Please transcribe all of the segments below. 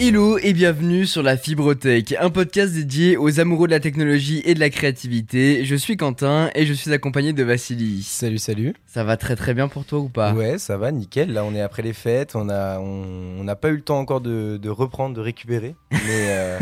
Hello et bienvenue sur la Fibrotech, un podcast dédié aux amoureux de la technologie et de la créativité. Je suis Quentin et je suis accompagné de Vassili. Salut, salut. Ça va très très bien pour toi ou pas? Ouais, ça va, nickel. Là, on est après les fêtes, on n'a pas eu le temps encore de, de reprendre, de récupérer, mais euh,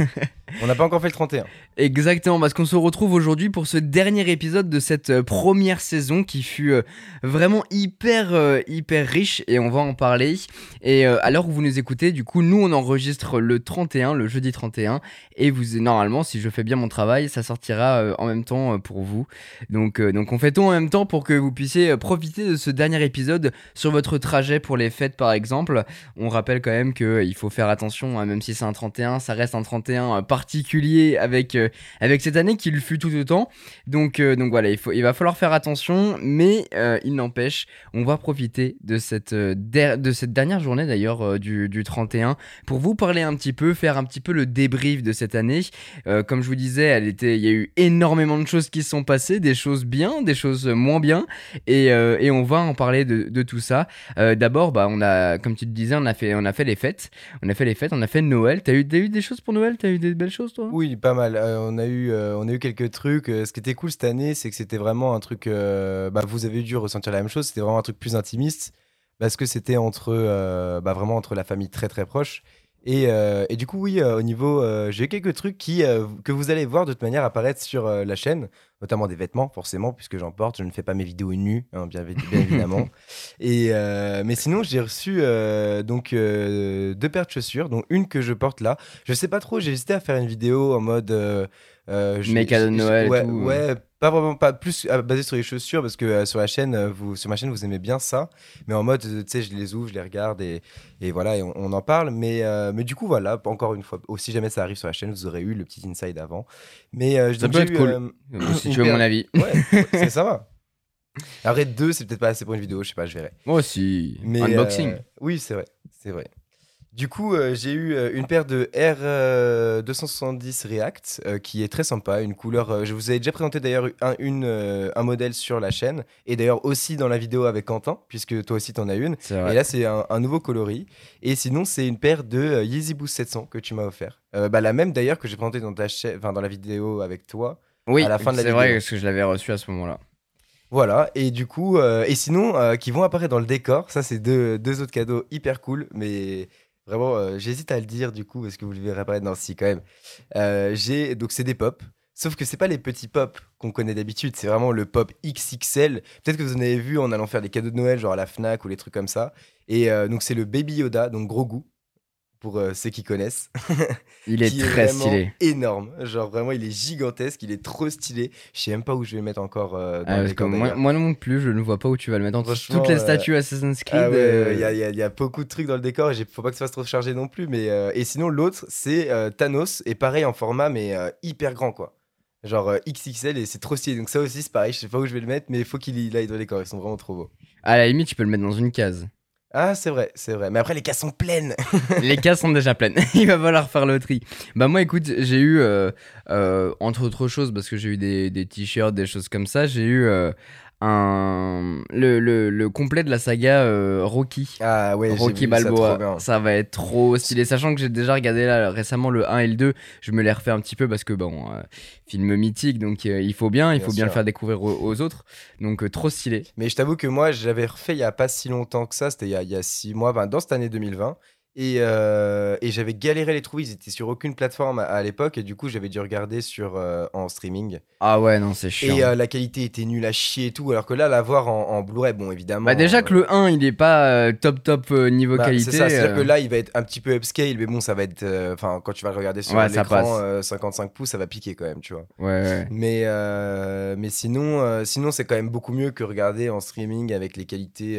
on n'a pas encore fait le 31. Exactement, parce qu'on se retrouve aujourd'hui pour ce dernier épisode de cette euh, première saison qui fut euh, vraiment hyper euh, hyper riche et on va en parler. Et à l'heure où vous nous écoutez, du coup, nous on enregistre le 31, le jeudi 31, et vous normalement, si je fais bien mon travail, ça sortira en même temps pour vous. Donc donc on fait tout en même temps pour que vous puissiez profiter de ce dernier épisode sur votre trajet pour les fêtes par exemple. On rappelle quand même que euh, il faut faire attention, hein, même si c'est un 31, ça reste un 31 euh, particulier avec euh, avec cette année qui le fut tout autant. Donc, euh, donc voilà, il, va falloir faire attention, mais euh, il n'empêche, on va profiter de cette, de cette dernière journée d'ailleurs du, du 31 pour vous parler un petit peu, faire un petit peu le débrief de cette année. Comme je vous disais, elle était, il y a eu énormément de choses qui sont passées, des choses bien, des choses moins bien, et, et on va en parler de, de tout ça. D'abord, bah, on a, comme tu te disais, on a fait, on a fait les fêtes, on a fait les fêtes, on a fait Noël. T'as eu, t'as eu des choses pour Noël? T'as eu des toi Oui, pas mal. Euh, on, a eu, euh, on a eu quelques trucs. Euh, ce qui était cool cette année, c'est que c'était vraiment un truc. bah, vous avez dû ressentir la même chose. C'était vraiment un truc plus intimiste parce que c'était entre, bah, vraiment entre la famille très très proche. Et, euh, et du coup, oui, euh, au niveau, euh, j'ai eu quelques trucs qui, euh, que vous allez voir de toute manière apparaître sur la chaîne, notamment des vêtements, forcément, puisque j'en porte. Je ne fais pas mes vidéos nues, hein, bien, bien évidemment. Et, mais sinon, j'ai reçu donc deux paires de chaussures, dont une que je porte là. Je sais pas trop, j'ai hésité à faire une vidéo en mode. Euh, je- de je- Noël et Ouais, tout. ouais, pas vraiment, pas plus euh, basé sur les chaussures parce que euh, sur la chaîne, euh, vous, sur ma chaîne, vous aimez bien ça. Mais en mode, euh, tu sais, je les ouvre, je les regarde et, et voilà, et on, on en parle. Mais, euh, mais du coup, voilà, encore une fois, si jamais ça arrive sur la chaîne, vous aurez eu le petit inside avant. Mais euh, Ça peut être eu, cool. si tu veux mon avis. Ouais, ça va. Après, deux, c'est peut-être pas assez pour une vidéo, je sais pas, je verrai. Moi aussi. Mais, Unboxing. oui, c'est vrai, c'est vrai. Du coup, euh, j'ai eu euh, une paire de R 270 React euh, qui est très sympa, une couleur. euh, je vous avais déjà présenté d'ailleurs un, une, euh, un modèle sur la chaîne et d'ailleurs aussi dans la vidéo avec Quentin, puisque toi aussi t'en as une. Et là, c'est un, un nouveau coloris. Et sinon, c'est une paire de euh, Yeezy Boost 700 que tu m'as offert. Euh, bah, la même d'ailleurs que j'ai présentée dans, ta cha- enfin, dans la vidéo avec toi. Oui, à la fin de la c'est vrai vidéo. parce que je l'avais reçu à ce moment-là. Voilà, et du coup, euh, et sinon, euh, qui vont apparaître dans le décor, ça c'est deux, deux autres cadeaux hyper cool, mais vraiment, euh, j'hésite à le dire du coup, parce que vous le verrez apparaître le si quand même. Euh, j'ai, donc c'est des pop, sauf que c'est pas les petits pop qu'on connaît d'habitude, c'est vraiment le pop XXL. Peut-être que vous en avez vu en allant faire des cadeaux de Noël, genre à la Fnac ou les trucs comme ça. Et euh, donc c'est le Baby Yoda, donc gros goût, pour euh, ceux qui connaissent. Il est qui très vraiment stylé. énorme, genre vraiment il est gigantesque, il est trop stylé. Je sais même pas où je vais le mettre encore euh, dans Ah, décor, moi, non plus, je ne vois pas où tu vas le mettre. Entre toutes les euh, statues Assassin's Creed. Ah ouais, il y, a, il y a- il y a beaucoup de trucs dans le décor et faut pas que ça se trop chargé non plus. Mais, euh, et sinon, l'autre, c'est Thanos, et pareil en format, mais hyper grand, quoi. Genre XXL, et c'est trop stylé. Donc, ça aussi, c'est pareil, je sais pas où je vais le mettre, mais il faut qu'il aille dans le décor, ils sont vraiment trop beaux. À la limite, tu peux le mettre dans une case. Ah, c'est vrai, c'est vrai. Mais après, les cases sont pleines. les cases sont déjà pleines. Il va falloir faire le tri. Bah moi, écoute, j'ai eu, euh, euh, entre autres choses, parce que j'ai eu des, t-shirts, des choses comme ça, j'ai eu euh, un le, le, le complet de la saga euh, Rocky. Ah ouais, Rocky ça, Balboa, bien. ça, va être trop stylé. Sachant que j'ai déjà regardé là récemment le 1 et le 2, je me les refais un petit peu parce que bon, euh, film mythique, donc euh, il faut bien, il Bien faut bien le faire découvrir aux, aux autres. Donc trop stylé. Mais je t'avoue que moi, j'avais refait il y a pas si longtemps que ça, c'était il, y a- il y a six mois, ben, dans cette année 2020. Et, euh, et j'avais galéré à les trouver, ils étaient sur aucune plateforme à, à l'époque, et du coup, j'avais dû regarder sur, euh, en streaming. Ah ouais, non, c'est chiant. Et euh, la qualité était nulle à chier et tout, alors que là, la voir en, en Blu-ray, bon, évidemment. bah déjà que le 1, il est pas top top niveau bah, qualité. C'est ça, c'est-à-dire que là, il va être un petit peu upscale, mais bon, ça va être. Enfin, quand tu vas le regarder sur Ouais, l'écran passe. euh, 55 pouces, ça va piquer quand même, tu vois. Ouais, ouais. Mais, mais sinon, sinon c'est quand même beaucoup mieux que regarder en streaming avec les qualités.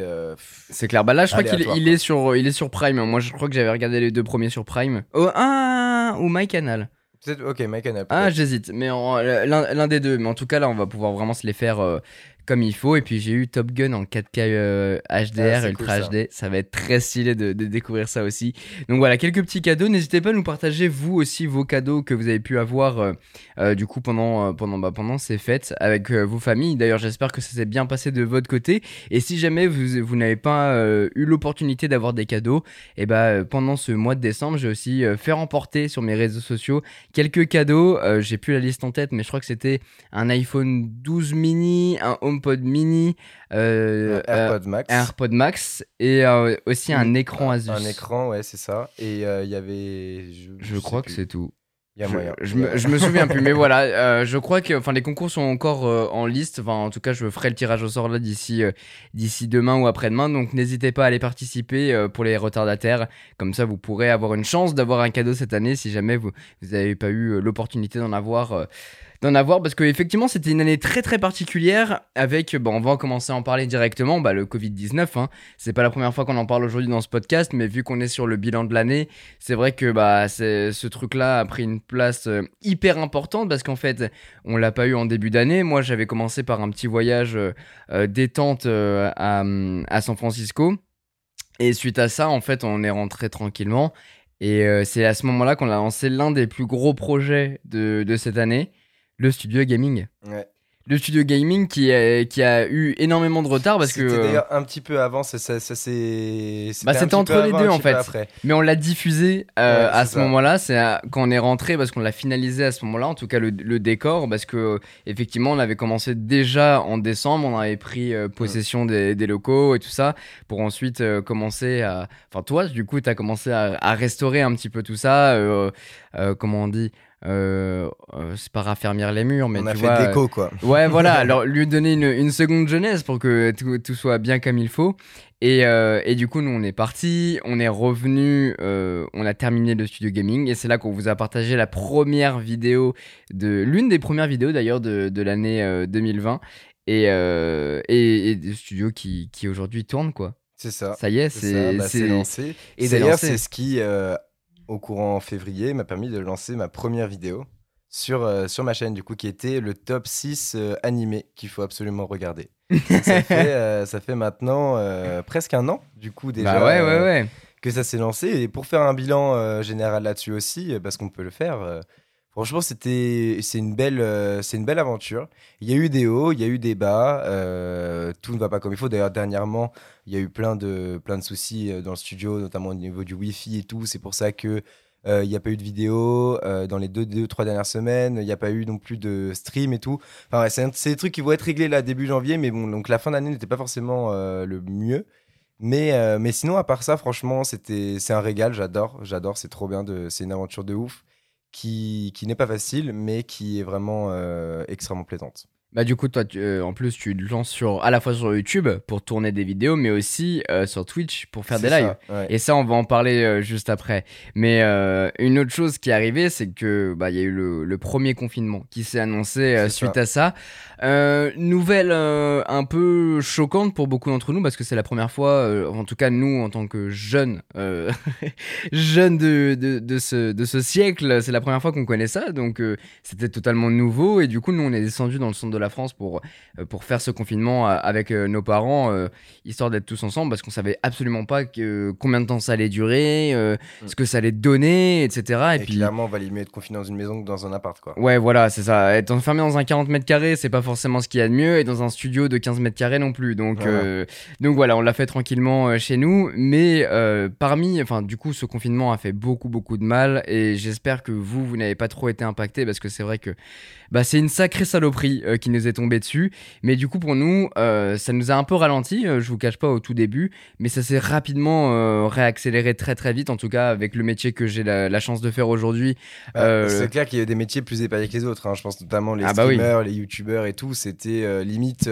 C'est clair. Bah là, je crois qu'il il est sur, il est sur Prime. Moi, je crois que j'avais regardé les deux premiers sur Prime. Oh, ah, ou MyCanal. Peut-être, ok, MyCanal. Ah, j'hésite. Mais l'un l'un des deux. Mais en tout cas, là, on va pouvoir vraiment se les faire euh, comme il faut. Et puis j'ai eu Top Gun en 4K HDR, Ah, Ultra cool. HD. Ça va être très stylé de, de découvrir ça aussi. Donc voilà, quelques petits cadeaux. N'hésitez pas à nous partager vous aussi vos cadeaux que vous avez pu avoir euh, euh, du coup pendant, euh, pendant, bah, pendant ces fêtes avec euh, vos familles. D'ailleurs, j'espère que ça s'est bien passé de votre côté. Et si jamais vous, vous n'avez pas euh, eu l'opportunité d'avoir des cadeaux, et bah euh, pendant ce mois de décembre, j'ai aussi euh, fait remporter sur mes réseaux sociaux quelques cadeaux. Euh, j'ai plus la liste en tête, mais je crois que c'était un iPhone 12 mini, un HomePod mini, euh, Un AirPod Max. un AirPod Max et euh, aussi un écran Asus. Un écran, ouais, c'est ça. Et euh, il y avait. Je, crois que c'est tout. Y a Je- moyen. Je, me, je me souviens plus, mais voilà, euh, je crois que enfin les concours sont encore euh, en liste. Enfin, en tout cas, je ferai le tirage au sort là d'ici euh, d'ici demain ou après-demain. Donc, n'hésitez pas à aller participer euh, pour les retardataires. Comme ça, vous pourrez avoir une chance d'avoir un cadeau cette année si jamais vous vous n'avez pas eu euh, l'opportunité d'en avoir. D'en avoir parce que effectivement c'était une année très très particulière avec bon on va commencer à en parler directement bah, le Covid 19 hein. c'est pas la première fois qu'on en parle aujourd'hui dans ce podcast mais vu qu'on est sur le bilan de l'année c'est vrai que bah ce truc là a pris une place euh, hyper importante parce qu'en fait on l'a pas eu en début d'année. Moi j'avais commencé par un petit voyage euh, euh, détente à, à San Francisco. Et suite à ça en fait on est rentré tranquillement. Et c'est à ce moment là qu'on a lancé l'un des plus gros projets de, de cette année le studio gaming Ouais. le studio gaming qui a, qui a eu énormément de retard parce que C'était euh, d'ailleurs un petit peu avant, ça, ça, ça s'est. Bah, un c'était petit entre les avant, deux, en fait. Mais on l'a diffusé euh, Ouais, à c'est ce moment-là, c'est quand on est rentré parce qu'on l'a finalisé à ce moment-là, en tout cas le, le décor, parce que euh, effectivement on avait commencé déjà en décembre, on avait pris euh, possession des, des locaux et tout ça, pour ensuite euh, commencer à... Enfin toi du coup tu as commencé à, à restaurer un petit peu tout ça, euh, euh, comment on dit euh, euh, c'est pas raffermir les murs, mais On a tu fait vois, déco, quoi. Ouais, voilà, alors lui donner une, une seconde jeunesse pour que tout, tout soit bien comme il faut. Et, euh, et du coup, nous, on est parti, on est revenu, euh, on a terminé le studio gaming, et c'est là qu'on vous a partagé la première vidéo de l'une des premières vidéos d'ailleurs de, de l'année euh, 2020, et, euh, et, et des studios qui, qui aujourd'hui tournent, quoi. C'est ça. Ça y est, C'est bah, lancé. Et d'ailleurs, c'est ce qui, euh, au courant février, m'a permis de lancer ma première vidéo sur, euh, sur ma chaîne, du coup, qui était le top 6 euh, animé qu'il faut absolument regarder. ça, fait, euh, ça fait maintenant presque un an, du coup, déjà, Bah ouais, ouais, ouais. que ça s'est lancé. Et pour faire un bilan général là-dessus aussi, parce qu'on peut le faire, franchement, c'était, c'est, une belle, euh, c'est une belle aventure. Il y a eu des hauts, il y a eu des bas. euh, tout ne va pas comme il faut. D'ailleurs, dernièrement, il y a eu plein de, plein de soucis euh, dans le studio, notamment au niveau du Wi-Fi et tout. C'est pour ça que. n'y a pas eu de vidéo dans les deux, deux, trois dernières semaines. Il n'y a pas eu non plus de stream et tout. Enfin, ouais, c'est, des trucs qui vont être réglés là début janvier, mais bon, donc la fin d'année n'était pas forcément le mieux. Mais, mais sinon, à part ça, franchement, c'était, c'est un régal. J'adore, j'adore. C'est trop bien. C'est une aventure de ouf qui, n'est pas facile, mais qui est vraiment euh, extrêmement plaisante. Bah du coup toi tu- euh, en plus tu te lances sur à la fois sur YouTube pour tourner des vidéos mais aussi euh, sur Twitch pour faire des C'est lives. ça, ouais. Et ça, on va en parler euh, juste après. Mais euh, une autre chose qui est arrivée, c'est que bah il y a eu le, le premier confinement qui s'est annoncé euh, C'est suite ça. à ça. Euh, nouvelle euh, un peu choquante pour beaucoup d'entre nous parce que c'est la première fois, euh, en tout cas nous en tant que jeunes, euh, jeunes de, de, de ce, de ce siècle, c'est la première fois qu'on connaît ça. Donc euh, c'était totalement nouveau et du coup nous on est descendu dans le centre de la France pour euh, pour faire ce confinement euh, avec euh, nos parents euh, histoire d'être tous ensemble parce qu'on savait absolument pas que, combien de temps ça allait durer, euh, Mm. ce que ça allait donner, etc. Et, Et, puis clairement, on valait mieux être confiné dans une maison que dans un appart, quoi. Ouais, voilà, c'est ça. Être enfermé dans un 40 mètres carrés, c'est pas forcément ce qu'il y a de mieux, et dans un studio de 15 mètres carrés non plus. Donc, Voilà. euh, donc voilà, on l'a fait tranquillement chez nous. Mais euh, parmi, enfin, du coup, ce confinement a fait beaucoup, beaucoup de mal, et j'espère que vous, vous n'avez pas trop été impacté, parce que c'est vrai que bah, c'est une sacrée saloperie euh, qui nous est tombée dessus. Mais du coup, pour nous, euh, ça nous a un peu ralenti, euh, je vous cache pas au tout début, mais ça s'est rapidement euh, réaccéléré très, très vite, en tout cas, avec le métier que j'ai la, la chance de faire aujourd'hui. Bah, C'est clair qu'il y a des métiers plus épargnés que les autres. hein. Je pense notamment les Ah bah oui. streamers, les youtubeurs et tout. C'était limite.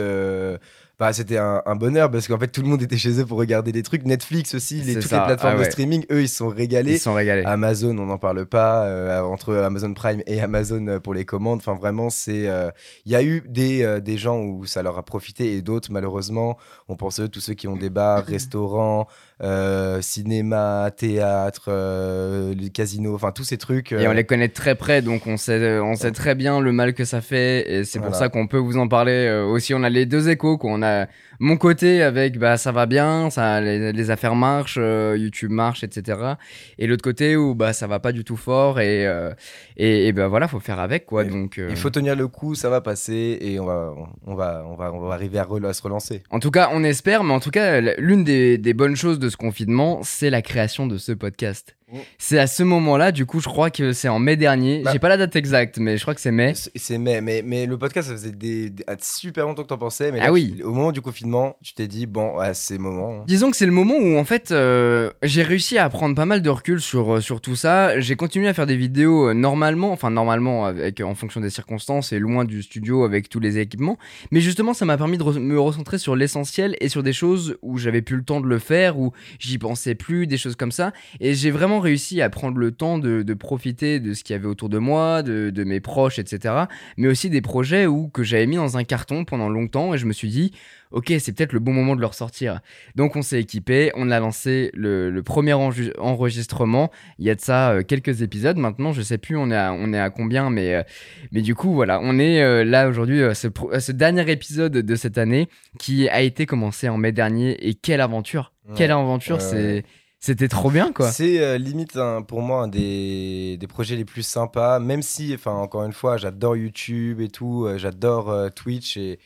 Bah, c'était un, un bonheur parce qu'en fait tout le monde était chez eux pour regarder des trucs. Netflix aussi, les, toutes ça, les plateformes ah ouais. de streaming, eux ils se sont régalés. Ils sont régalés. Amazon, on n'en parle pas, euh, entre Amazon Prime et Amazon euh, pour les commandes. Enfin, vraiment, c'est. euh, Il y a eu des, euh, des gens où ça leur a profité et d'autres, malheureusement, on pense à tous ceux qui ont des bars, restaurants, euh, cinéma, théâtre, euh, les casinos, enfin tous ces trucs. Et on euh, les connaît très près, donc on sait, on sait très bien le mal que ça fait. Et c'est pour Voilà. ça qu'on peut vous en parler euh, aussi. On a les deux échos. Quoi. On a mon côté avec bah, ça va bien, ça, les, les affaires marchent, euh, YouTube marche, etc. Et l'autre côté où bah, ça va pas du tout fort. Et, euh, et, et bah, voilà, faut faire avec. Quoi. Et- Donc, euh, Il faut tenir le coup, ça va passer et on va, on va, on va, on va arriver à, à se relancer. En tout cas, on espère, mais en tout cas, l'une des bonnes choses de ce confinement, c'est la création de ce podcast. Mm. C'est à ce moment-là, du coup, je crois que c'est en mai dernier. Bah. J'ai pas la date exacte, mais je crois que c'est mai. C'est c'est mais, mais, le podcast, ça faisait des, des- ah, super longtemps que t'en pensais. Mais Ah là, oui. tu- au moment du confinement, tu t'es dit, bon, ouais, c'est le moment. hein. Disons que c'est le moment où en fait euh, j'ai réussi à prendre pas mal de recul sur, euh, sur tout ça. J'ai continué à faire des vidéos euh, normalement, enfin normalement avec, en fonction des circonstances et loin du studio avec tous les équipements. Mais justement ça m'a permis de re- me recentrer sur l'essentiel et sur des choses où j'avais plus le temps de le faire, où j'y pensais plus, des choses comme ça. Et j'ai vraiment réussi à prendre le temps de, de profiter de ce qu'il y avait autour de moi, de, de mes proches, etc. Mais aussi des projets où, que j'avais mis dans un carton pendant longtemps et je me suis dit, ok c'est peut-être le bon moment de le ressortir. Donc on s'est équipé, on a lancé le, le premier enregistrement. Il y a de ça euh, quelques épisodes maintenant, je sais plus on est à, on est à combien, mais, euh, mais du coup voilà, on est euh, là aujourd'hui à ce, dernier épisode de cette année qui a été commencé en mai dernier et quelle aventure, quelle aventure, c'est. C'était trop bien quoi. C'est euh, limite un- pour moi un des, des projets les plus sympas, même si, enfin encore une fois, j'adore YouTube et tout, euh, j'adore euh, Twitch, et...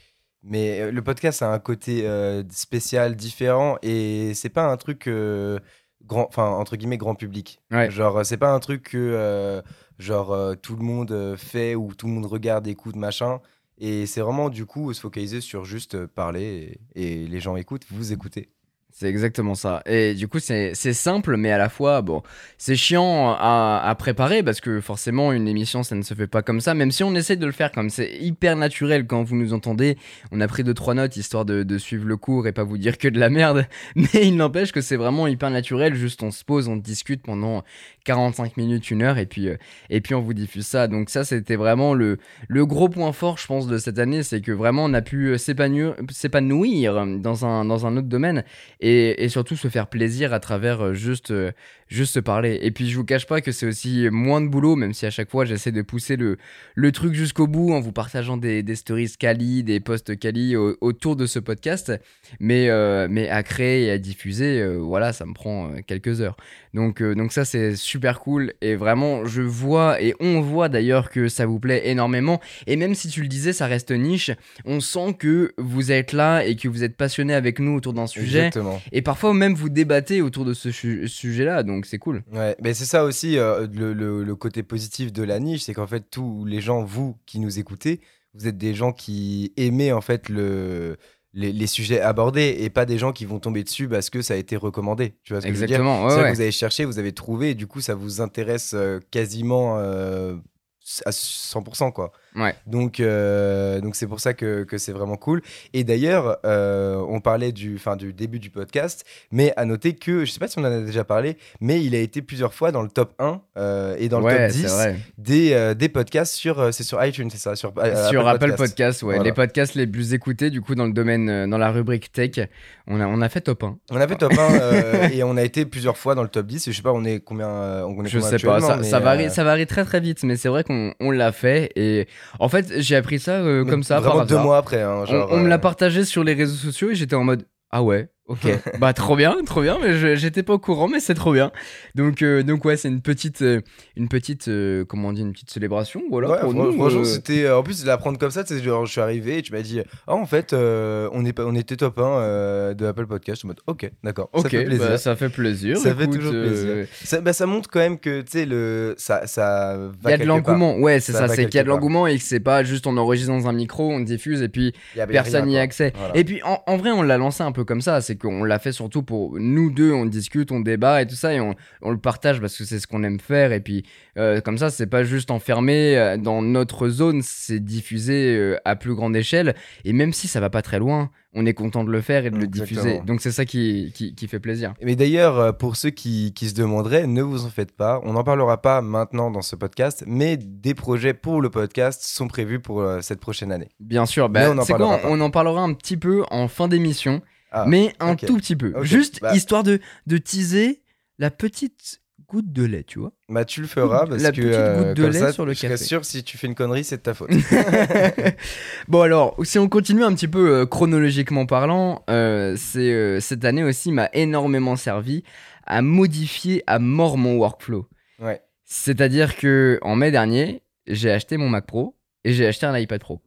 mais le podcast a un côté spécial, différent, et c'est pas un truc grand, enfin entre guillemets grand public. Ouais. Genre c'est pas un truc que genre tout le monde fait ou tout le monde regarde, écoute, machin. Et c'est vraiment du coup se focaliser sur juste parler et, et les gens écoutent, vous écoutez. C'est exactement ça. Et du coup, c'est simple, mais à la fois, bon, c'est chiant à, à préparer parce que forcément, une émission, ça ne se fait pas comme ça, même si on essaie de le faire comme c'est hyper naturel quand vous nous entendez. On a pris deux, trois notes histoire de, de suivre le cours et pas vous dire que de la merde. Mais il n'empêche que c'est vraiment hyper naturel. Juste, on se pose, on discute pendant 45 minutes, une heure, et puis, euh, et puis on vous diffuse ça. Donc, ça, c'était vraiment le, le gros point fort, je pense, de cette année. C'est que vraiment, on a pu euh, s'épanouir dans un, dans un autre domaine et, et surtout se faire plaisir à travers euh, juste, juste se parler. Et puis je vous cache pas que c'est aussi moins de boulot, même si à chaque fois j'essaie de pousser le, le truc jusqu'au bout en vous partageant des, des stories Kali, des posts Kali au- autour de ce podcast. Mais, euh, mais à créer et à diffuser, euh, voilà, ça me prend euh, quelques heures. Donc, euh, donc ça c'est super cool et vraiment je vois et on voit d'ailleurs que ça vous plaît énormément. Et même si tu le disais, ça reste niche, on sent que vous êtes là et que vous êtes passionné avec nous autour d'un sujet. Exactement. Et parfois même vous débattez autour de ce su- sujet-là, donc c'est cool. Ouais, mais c'est ça aussi euh, le, le- le côté positif de la niche, c'est qu'en fait tous les gens, vous qui nous écoutez, vous êtes des gens qui aimez en fait le, les, les sujets abordés et pas des gens qui vont tomber dessus parce que ça a été recommandé. Tu vois ce que je veux dire? Exactement, ouais, C'est ça ouais. que vous avez cherché, vous avez trouvé et du coup ça vous intéresse euh, quasiment euh, à 100% quoi. Ouais. Donc euh, donc c'est pour ça que, que c'est vraiment cool. Et d'ailleurs, euh, on parlait du, fin, du début du podcast, mais à noter que, je sais pas si on en a déjà parlé, mais il a été plusieurs fois dans le top 1 euh, et dans le top c'est 10 vrai. des, des podcasts sur, c'est sur iTunes, c'est ça Sur, Sur Apple Podcast. Podcast, ouais, Voilà. les podcasts les plus écoutés du coup dans le domaine, dans la rubrique tech, on a, on a fait top 1. On a fait top 1 euh, et on a été plusieurs fois dans le top 10. Et je sais pas, on est combien, on est Je combien sais pas, ça, varie, ça varie très très vite, mais c'est vrai qu'on on l'a fait et en fait j'ai appris ça euh, comme ça par Vraiment deux hasard. mois après. hein, genre, on me l'a euh, partagé sur les réseaux sociaux et j'étais en mode ah ouais ok bah trop bien trop bien mais j'étais pas au courant mais c'est trop bien donc euh, donc ouais c'est une petite euh, une petite euh, comment on dit une petite célébration voilà ouais, pour fran- nous franchement, euh, c'était euh, en plus de l'apprendre comme ça. tu sais, genre, je suis arrivé et tu m'as dit, ah en fait, euh, on est on était top 1 euh, de Apple Podcast. Je me mode, ok, d'accord, ok ça fait plaisir. bah, ça fait plaisir Ça fait toujours euh, plaisir. Ça, bah, ça montre quand même que tu sais le, ça, ça va il y a de l'engouement, ouais, c'est Ça ça, c'est qu'il y a de l'engouement et que c'est pas juste on enregistre dans un micro, on diffuse et puis personne n'y a accès. Voilà. Et puis en, en vrai, on l'a lancé un peu comme ça, c'est qu'on l'a fait surtout pour nous deux, on discute, on débat et tout ça, et on, on le partage parce que c'est ce qu'on aime faire. Et puis euh, comme ça, c'est pas juste enfermé euh, dans notre zone, c'est diffusé euh, à plus grande échelle. Et même si ça va pas très loin, on est content de le faire et de le diffuser. Donc c'est ça qui, qui, qui fait plaisir. Mais d'ailleurs, pour ceux qui, qui se demanderaient, ne vous en faites pas. On n'en parlera pas maintenant dans ce podcast, mais des projets pour le podcast sont prévus pour cette prochaine année. Bien sûr, Mais bah, en quoi, on en parlera un petit peu en fin d'émission. Ah, mais un tout petit peu. Juste bah. histoire de, de teaser la petite goutte de lait, tu vois. Bah, tu le feras parce La que petite euh, goutte de comme lait ça, sur le je café. sûr si tu fais une connerie, c'est de ta faute. bon alors, si on continue un petit peu euh, chronologiquement parlant, euh, c'est cette année aussi m'a énormément servi à modifier à mort mon workflow. ouais. C'est-à-dire que en mai dernier, j'ai acheté mon Mac Pro et j'ai acheté un iPad Pro.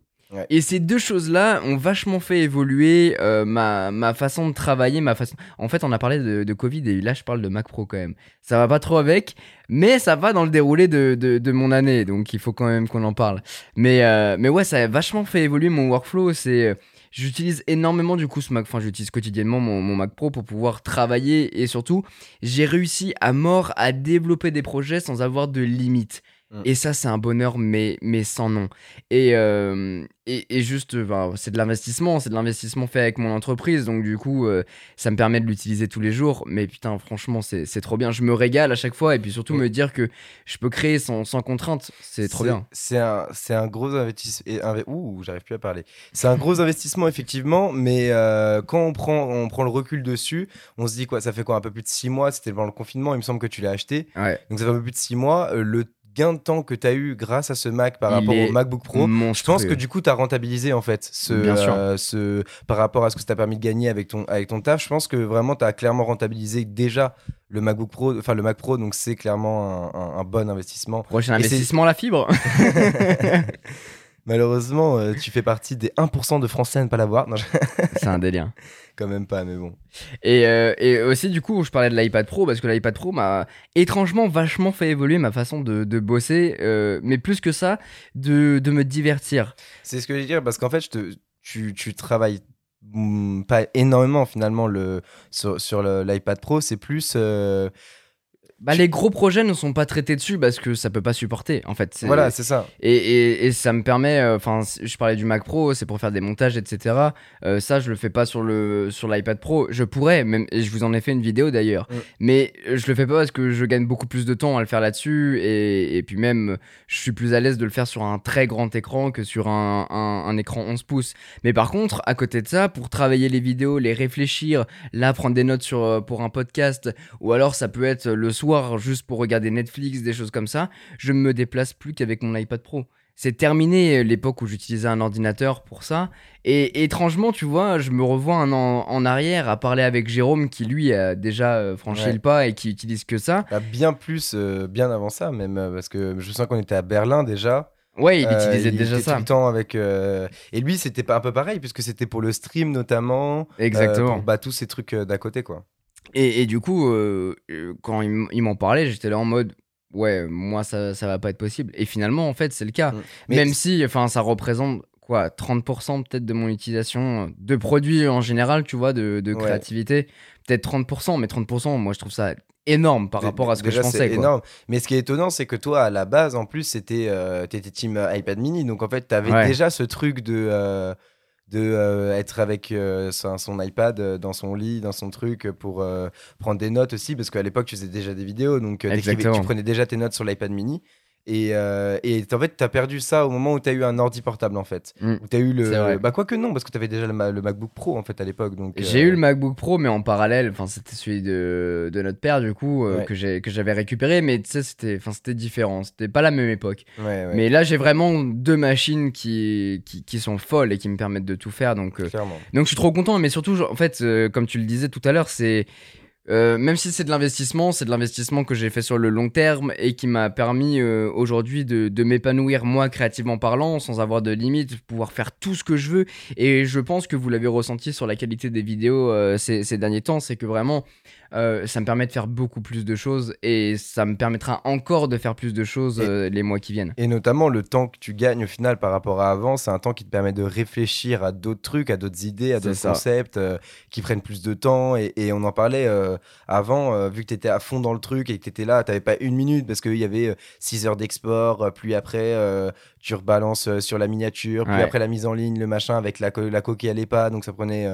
Et ces deux choses-là ont vachement fait évoluer euh, ma, ma façon de travailler, ma façon. En fait, on a parlé de, Covid et là, je parle de Mac Pro quand même. Ça va pas trop avec, mais ça va dans le déroulé de, de, de mon année, donc il faut quand même qu'on en parle. Mais, euh, mais ouais, ça a vachement fait évoluer mon workflow. C'est, euh, j'utilise énormément du coup ce Mac, enfin j'utilise quotidiennement mon, mon Mac Pro pour pouvoir travailler et surtout, j'ai réussi à mort à développer des projets sans avoir de limites. Mm. Et ça, c'est un bonheur, mais, mais sans nom. Et, euh, et, et juste, euh, bah, c'est de l'investissement, c'est de l'investissement fait avec mon entreprise, donc du coup, euh, ça me permet de l'utiliser tous les jours. Mais putain, franchement, c'est trop bien. Je me régale à chaque fois, et puis surtout me dire que je peux créer sans, sans contrainte, c'est trop bien. C'est un, un gros investissement. Ouh, j'arrive plus à parler. C'est un gros investissement, effectivement, mais euh, quand on prend, on prend le recul dessus, on se dit quoi? Ça fait quoi? Un peu plus de 6 mois? C'était pendant le confinement, il me semble que tu l'as acheté. Ouais. Donc ça fait un peu plus de 6 mois. Le gain de temps que tu as eu grâce à ce Mac par Il rapport au MacBook Pro, je pense que du coup, tu as rentabilisé en fait ce, euh, ce, par rapport à ce que ça t'a permis de gagner avec ton, avec ton taf. Je pense que vraiment, tu as clairement rentabilisé déjà le MacBook Pro, enfin le Mac Pro, donc c'est clairement un, un- un bon investissement. Prochain investissement, la fibre. Malheureusement, euh, tu fais partie des 1% de Français à ne pas l'avoir. Je- c'est un délire. quand même pas, mais bon. Et, euh, et aussi, du coup, je parlais de l'iPad Pro parce que l'iPad Pro m'a étrangement vachement fait évoluer ma façon de, de bosser, euh, mais plus que ça, de, de me divertir. C'est ce que je veux dire, parce qu'en fait, je te, tu, tu travailles mm, pas énormément finalement le, sur, l'iPad Pro, c'est plus. Bah, les gros projets ne sont pas traités dessus parce que ça peut pas supporter, en fait. Voilà, c'est ça. Et, et, et ça me permet, euh, enfin, je parlais du Mac Pro, c'est pour faire des montages, etc. Euh, ça, je le fais pas sur le sur l'iPad Pro. Je pourrais, même, et je vous en ai fait une vidéo d'ailleurs. Mm. Mais je le fais pas parce que je gagne beaucoup plus de temps à le faire là-dessus, et, et puis même, je suis plus à l'aise de le faire sur un très grand écran que sur un, un, un écran 11 pouces. Mais par contre, à côté de ça, pour travailler les vidéos, les réfléchir, là, prendre des notes sur, euh, pour un podcast, ou alors ça peut être le soir juste pour regarder Netflix, des choses comme ça, je me déplace plus qu'avec mon iPad Pro. C'est terminé euh, l'époque où j'utilisais un ordinateur pour ça. Et étrangement, tu vois, je me revois un an en arrière à parler avec Jérôme qui lui a déjà euh, franchi Ouais. le pas et qui utilise que ça. Bah, bien plus, euh, bien avant ça, même, parce que je sens qu'on était à Berlin déjà. Ouais, il Euh, utilisait il déjà était ça. tout le temps avec. euh, Et lui, c'était pas un peu pareil, puisque c'était pour le stream notamment. Exactement. pour, bah, tous ces trucs d'à côté, quoi. Et, et du coup, euh, euh, quand il, m- il m'en parlait, j'étais là en mode. Ouais, moi ça, ça va pas être possible. Et finalement, en fait, c'est le cas. Mm. Mais Même si, enfin, ça représente quoi, 30% peut-être de mon utilisation euh, de produits en général, tu vois, de, de Ouais. créativité. Peut-être 30%, mais 30%, moi je trouve ça énorme par rapport à ce que je pensais. c'est énorme. Mais ce qui est étonnant, c'est que toi, à la base, en plus, c'était, euh, t'étais team iPad mini. Donc, en fait, tu avais Ouais. déjà ce truc de, euh, de euh, être avec euh, son, son iPad euh, dans son lit, dans son truc, pour prendre des notes aussi. Parce qu'à l'époque, tu faisais déjà des vidéos. Donc, tu prenais déjà tes notes sur l'iPad mini. Et, euh, et en fait, tu as perdu ça au moment où tu as eu un ordi portable, en fait. Mm. Où as eu le. Bah, quoique non, parce que tu avais déjà le, Ma- le MacBook Pro, en fait, à l'époque. donc J'ai euh, eu le MacBook Pro, mais en parallèle, enfin c'était celui de, de notre père du coup euh, Ouais. que que j'avais récupéré, mais tu sais c'était différent, c'était pas la même époque. Ouais, ouais, Mais là j'ai vraiment deux machines qui, qui qui sont folles et qui me permettent de tout faire, donc euh, donc je suis trop content, mais surtout, en fait, euh, comme tu le disais tout à l'heure, c'est euh, même si c'est de l'investissement, c'est de l'investissement que j'ai fait sur le long terme et qui m'a permis euh, aujourd'hui de, m'épanouir moi créativement parlant, sans avoir de limites, pouvoir faire tout ce que je veux. Et je pense que vous l'avez ressenti sur la qualité des vidéos euh, ces derniers temps, c'est que vraiment euh, ça me permet de faire beaucoup plus de choses et ça me permettra encore de faire plus de choses Et- euh, les mois qui viennent. Et notamment, le temps que tu gagnes au final par rapport à avant, c'est un temps qui te permet de réfléchir à d'autres trucs, à d'autres idées, à d'autres concepts euh, qui prennent plus de temps. Et, et on en parlait avant, vu que tu étais à fond dans le truc et que tu étais là, tu pas une minute parce qu'il y avait 6 heures d'export, puis après, tu rebalances sur la miniature, puis Ouais. après la mise en ligne, le machin avec la, co- la coquille à l'épas, donc ça prenait.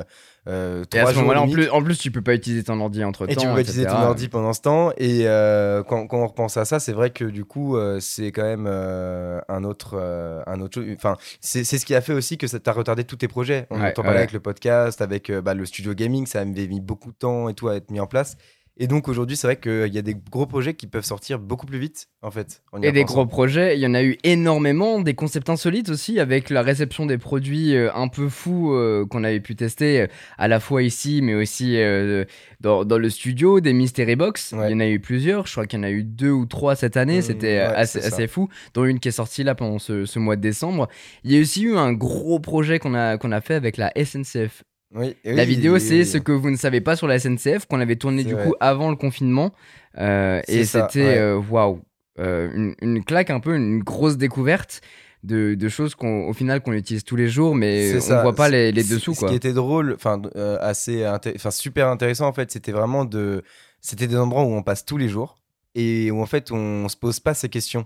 Euh, Et à ce moment-là, en plus, en plus, tu peux pas utiliser ton ordi entre temps. Et tu peux pas utiliser ton ordi pendant ce temps. Et euh, quand, quand on repense à ça, c'est vrai que du coup, euh, c'est quand même euh, un autre, euh, un autre. chose. Enfin, c'est c'est ce qui a fait aussi que ça t'a retardé tous tes projets. On Ouais, entend parler ouais. avec le podcast, avec euh, bah, le studio gaming, ça avait mis beaucoup de temps et tout à être mis en place. Et donc aujourd'hui, c'est vrai qu'il y a des gros projets qui peuvent sortir beaucoup plus vite, en fait. en Et des gros projets, il y en a eu énormément, des concepts insolites aussi, avec la réception des produits euh, un peu fous euh, qu'on avait pu tester euh, à la fois ici, mais aussi euh, dans, dans le studio, des Mystery Box. Ouais. Il y en a eu plusieurs, je crois qu'il y en a eu deux ou trois cette année, Mmh, c'était ouais, assez fou, dont une qui est sortie là pendant ce, ce mois de décembre. Il y a aussi eu un gros projet qu'on a, qu'on a fait avec la SNCF. Oui, La vidéo, c'est ce que vous ne savez pas sur la SNCF, qu'on avait tourné du vrai. coup avant le confinement. Euh, et c'était, euh, waouh, euh, une, une claque un peu, une grosse découverte de, de choses qu'on, au final qu'on utilise tous les jours, mais on ça. voit pas les, les Ce- dessous. Ce Quoi. qui était drôle, enfin euh, assez, enfin super intéressant en fait, c'était vraiment de, c'était des endroits où on passe tous les jours et où en fait on se pose pas ces questions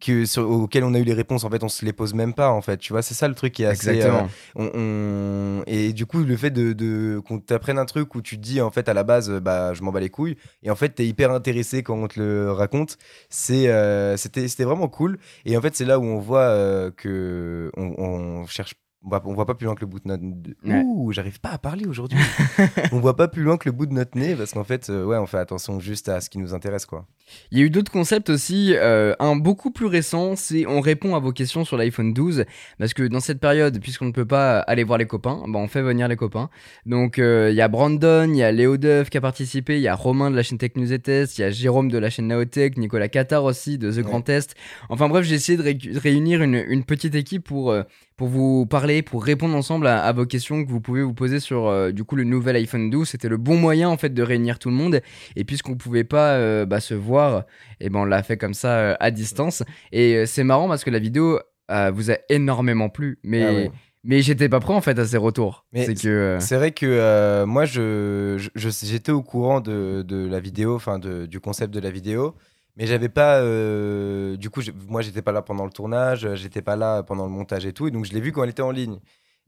que sur, auxquelles on a eu les réponses. En fait, on se les pose même pas. En fait, tu vois, c'est ça le truc qui est assez. Exactement. euh, on, on- Et du coup, le fait de, de- qu'on t'apprenne un truc où tu te dis en fait à la base, bah je m'en bats les couilles, et en fait t'es hyper intéressé quand on te le raconte. C'est, euh, c'était, c'était vraiment cool. Et en fait, c'est là où on voit euh, que on, on cherche. On voit, on voit pas plus loin que le bout de notre. Ouais. Ouh, j'arrive pas à parler aujourd'hui. on voit pas plus loin que le bout de notre nez parce qu'en fait, euh, ouais, on fait attention juste à ce qui nous intéresse, quoi. Il y a eu d'autres concepts aussi, euh, un beaucoup plus récent, c'est on répond à vos questions sur l'iPhone 12, parce que dans cette période, puisqu'on ne peut pas aller voir les copains, bah on fait venir les copains. Donc euh, il y a Brandon, il y a Léo Duff qui a participé, il y a Romain de la chaîne Tech News et Test, il y a Jérôme de la chaîne Naotech, Nicolas Qatar aussi de The Ouais. Grand Test. Enfin bref, j'ai essayé de ré- réunir une, une petite équipe pour, pour vous parler, pour répondre ensemble à, à vos questions que vous pouvez vous poser sur euh, du coup le nouvel iPhone 12. C'était le bon moyen en fait de réunir tout le monde. Et puisqu'on pouvait pas euh, bah, se voir, et ben on l'a fait comme ça euh, à distance. Et c'est marrant parce que la vidéo vous a énormément plu, mais Ah ouais. mais j'étais pas prêt en fait à ces retours. C'est que C'est vrai que moi, je, j'étais au courant de, de la vidéo, enfin du concept de la vidéo, mais j'avais pas. euh, du coup, moi, j'étais pas là pendant le tournage, j'étais pas là pendant le montage et tout, et donc je l'ai vu quand elle était en ligne.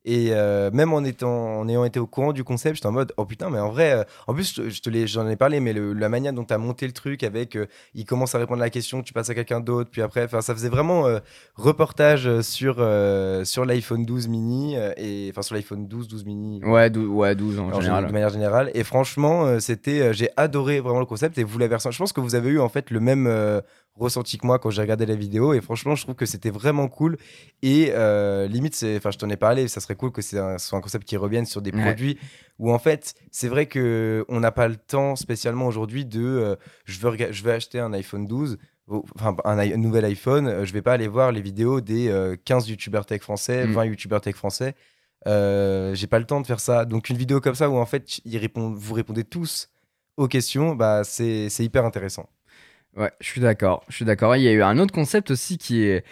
Et euh, même en, étant, en ayant été au courant du concept, j'étais en mode oh putain, mais en vrai, euh, en plus, je, te- je te j'en ai parlé, mais le- la manière dont tu as monté le truc avec euh, il commence à répondre à la question, tu passes à quelqu'un d'autre, puis après, ça faisait vraiment reportage sur, sur l'iPhone 12 mini, et enfin sur l'iPhone 12, 12 mini. ouais, dou- ouais 12 en, En général. gé- de manière générale. Et franchement, c'était, j'ai adoré vraiment le concept. Et vous l'avez ressenti. Je pense que vous avez eu en fait le même ressenti que moi quand j'ai regardé la vidéo. Et franchement, je trouve que c'était vraiment cool. Et euh, limite, c'est, enfin, je t'en ai parlé. Ça serait cool que c'est un, soit un concept qui revienne sur des Ouais. produits où en fait, c'est vrai que on n'a pas le temps spécialement aujourd'hui de, euh, je veux, rega- je veux acheter un iPhone 12. ou- Enfin, un, i- un nouvel iPhone, euh, je vais pas aller voir les vidéos des euh, 15 youtubeurs tech français, Mm. 20 youtubeurs tech français. J'ai pas le temps de faire ça. Donc une vidéo comme ça où en fait ils répondent, vous répondez tous aux questions, bah c'est c'est hyper intéressant. Ouais, je suis d'accord. Je suis d'accord. Il y a eu un autre concept aussi qui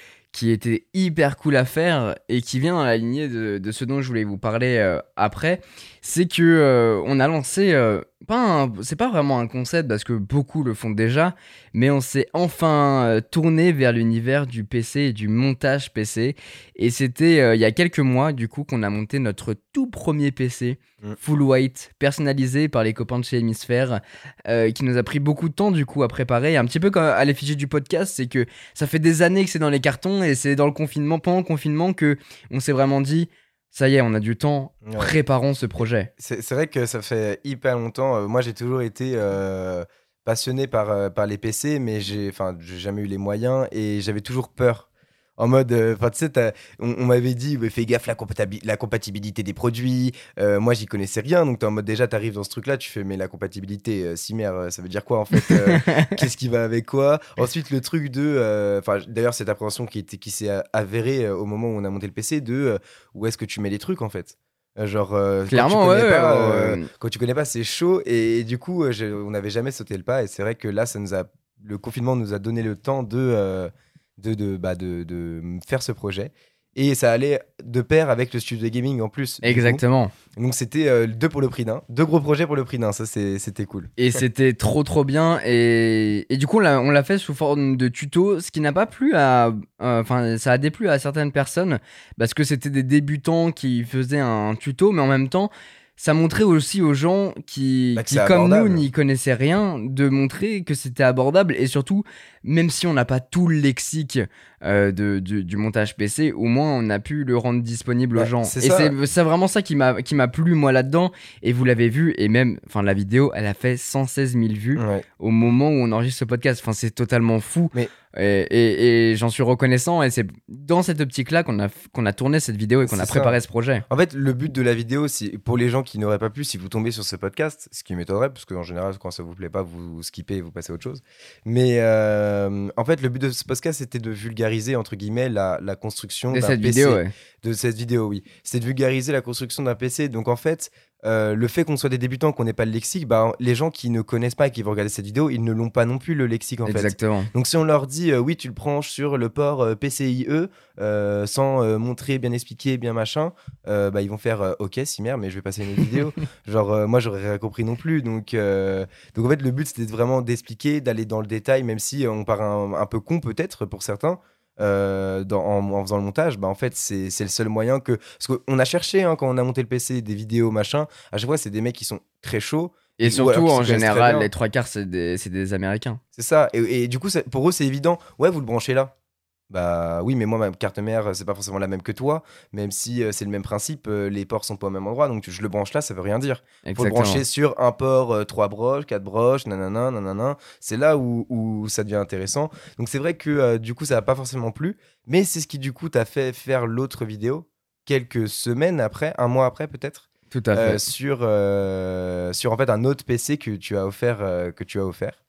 était hyper cool à faire et qui vient dans la lignée de, de ce dont je voulais vous parler euh, après, c'est que euh, on a lancé euh, pas c'est pas vraiment un concept parce que beaucoup le font déjà, mais on s'est enfin euh, tourné vers l'univers du PC et du montage PC et c'était euh, il y a quelques mois du coup qu'on a monté notre tout premier PC Mm. full white personnalisé par les copains de chez Hémisphère euh, qui nous a pris beaucoup de temps du coup à préparer. Un petit peu comme à l'effigie du podcast, c'est que ça fait des années que c'est dans les cartons et c'est dans le confinement, pendant le confinement, que on s'est vraiment dit, ça y est, on a du temps, Ouais. préparons ce projet. C'est vrai que ça fait hyper longtemps. euh, moi j'ai toujours été euh, passionné par, euh, par les PC, mais j'ai jamais eu les moyens et j'avais toujours peur. En mode, euh, enfin tu sais, on, on m'avait dit, fais gaffe la, la compatibilité des produits. Euh, moi j'y connaissais rien, donc t'es en mode déjà t'arrives dans ce truc-là, tu fais mais la compatibilité, euh, Cimer, euh, ça veut dire quoi en fait euh, qu'est-ce qui va avec quoi? Ensuite, le truc de. Enfin, d'ailleurs, cette appréhension qui, était- qui s'est avérée au moment où on a monté le PC de où est-ce que tu mets les trucs en fait? Genre, euh, quand Clairement, tu connais ouais, pas, euh, quand tu connais pas, c'est chaud. Et, du coup, je- on n'avait jamais sauté le pas. Et c'est vrai que là, ça nous a, le confinement nous a donné le temps de, de, de, bah, de, de faire ce projet. Et ça allait de pair avec le studio de gaming en plus. Exactement. Donc c'était euh, deux pour le prix d'un. Deux gros projets pour le prix d'un. Ça, c'était cool. Et c'était trop trop bien. Et, et du coup, on l'a- on l'a fait sous forme de tuto, ce qui n'a pas plu à. euh, Enfin, ça a déplu à certaines personnes parce que c'était des débutants qui faisaient un tuto, mais en même temps, ça montrait aussi aux gens qui, Bah, qui comme nous, n'y connaissaient rien, de montrer que c'était abordable et surtout, même si on n'a pas tout le lexique euh, de, du, du montage PC, au moins on a pu le rendre disponible aux Bah, gens. c'est Et ça. c'est vraiment ça qui m'a qui m'a plu moi là-dedans. Et vous l'avez vu, et même, enfin la vidéo, elle a fait 116 000 vues Ouais. au moment où on enregistre ce podcast. Enfin, c'est totalement fou. Mais- Et, et- et j'en suis reconnaissant. Et c'est dans cette optique-là qu'on a, qu'on a tourné cette vidéo et qu'on a préparé ce projet. En fait, le but de la vidéo, c'est pour les gens qui n'auraient pas pu, si vous tombez sur ce podcast, ce qui m'étonnerait, parce qu'en général, quand ça vous plaît pas, vous skippez et vous passez à autre chose. Mais euh, en fait, le but de ce podcast, c'était de vulgariser, entre guillemets, la, la construction De d'un cette PC. vidéo, ouais. De cette vidéo, oui. C'est de vulgariser la construction d'un PC. Donc en fait, euh, le fait qu'on soit des débutants, qu'on n'ait pas le lexique, bah, les gens qui ne connaissent pas et qui vont regarder cette vidéo, ils ne l'ont pas non plus le lexique en fait. Exactement. Donc si on leur dit euh, oui tu le branches sur le port euh, PCIe sans montrer bien expliquer bien machin, bah ils vont faire ok si merde mais je vais passer une autre vidéo. Genre moi j'aurais rien compris non plus donc donc en fait le but c'était vraiment d'expliquer d'aller dans le détail même si on part un, un peu con peut-être pour certains. Euh, dans- en, en faisant le montage, bah en fait c'est le seul moyen que parce qu'on a cherché hein, quand on a monté le PC des vidéos machin, à chaque fois c'est des mecs qui sont très chauds Et Ou surtout, en général, les trois quarts, c'est des, c'est des Américains. C'est ça. Et, et du coup, pour eux, c'est évident. Ouais, vous le branchez là. Bah oui, mais moi, ma carte mère, euh, c'est pas forcément la même que toi. Même si euh, c'est le même principe, euh, les ports sont pas au même endroit. Donc je le branche là, ça veut rien dire. Faut le Exactement. brancher sur un port, euh, trois broches, quatre broches, nanana, nanana. C'est là où, où ça devient intéressant. Donc c'est vrai que euh, du coup, ça n'a pas forcément plu. Mais c'est ce qui, du coup, t'a fait faire l'autre vidéo quelques semaines après, un mois après peut-être. Tout à fait. Euh, sur, euh, sur en fait un autre PC que tu as offert. euh, que tu as offert.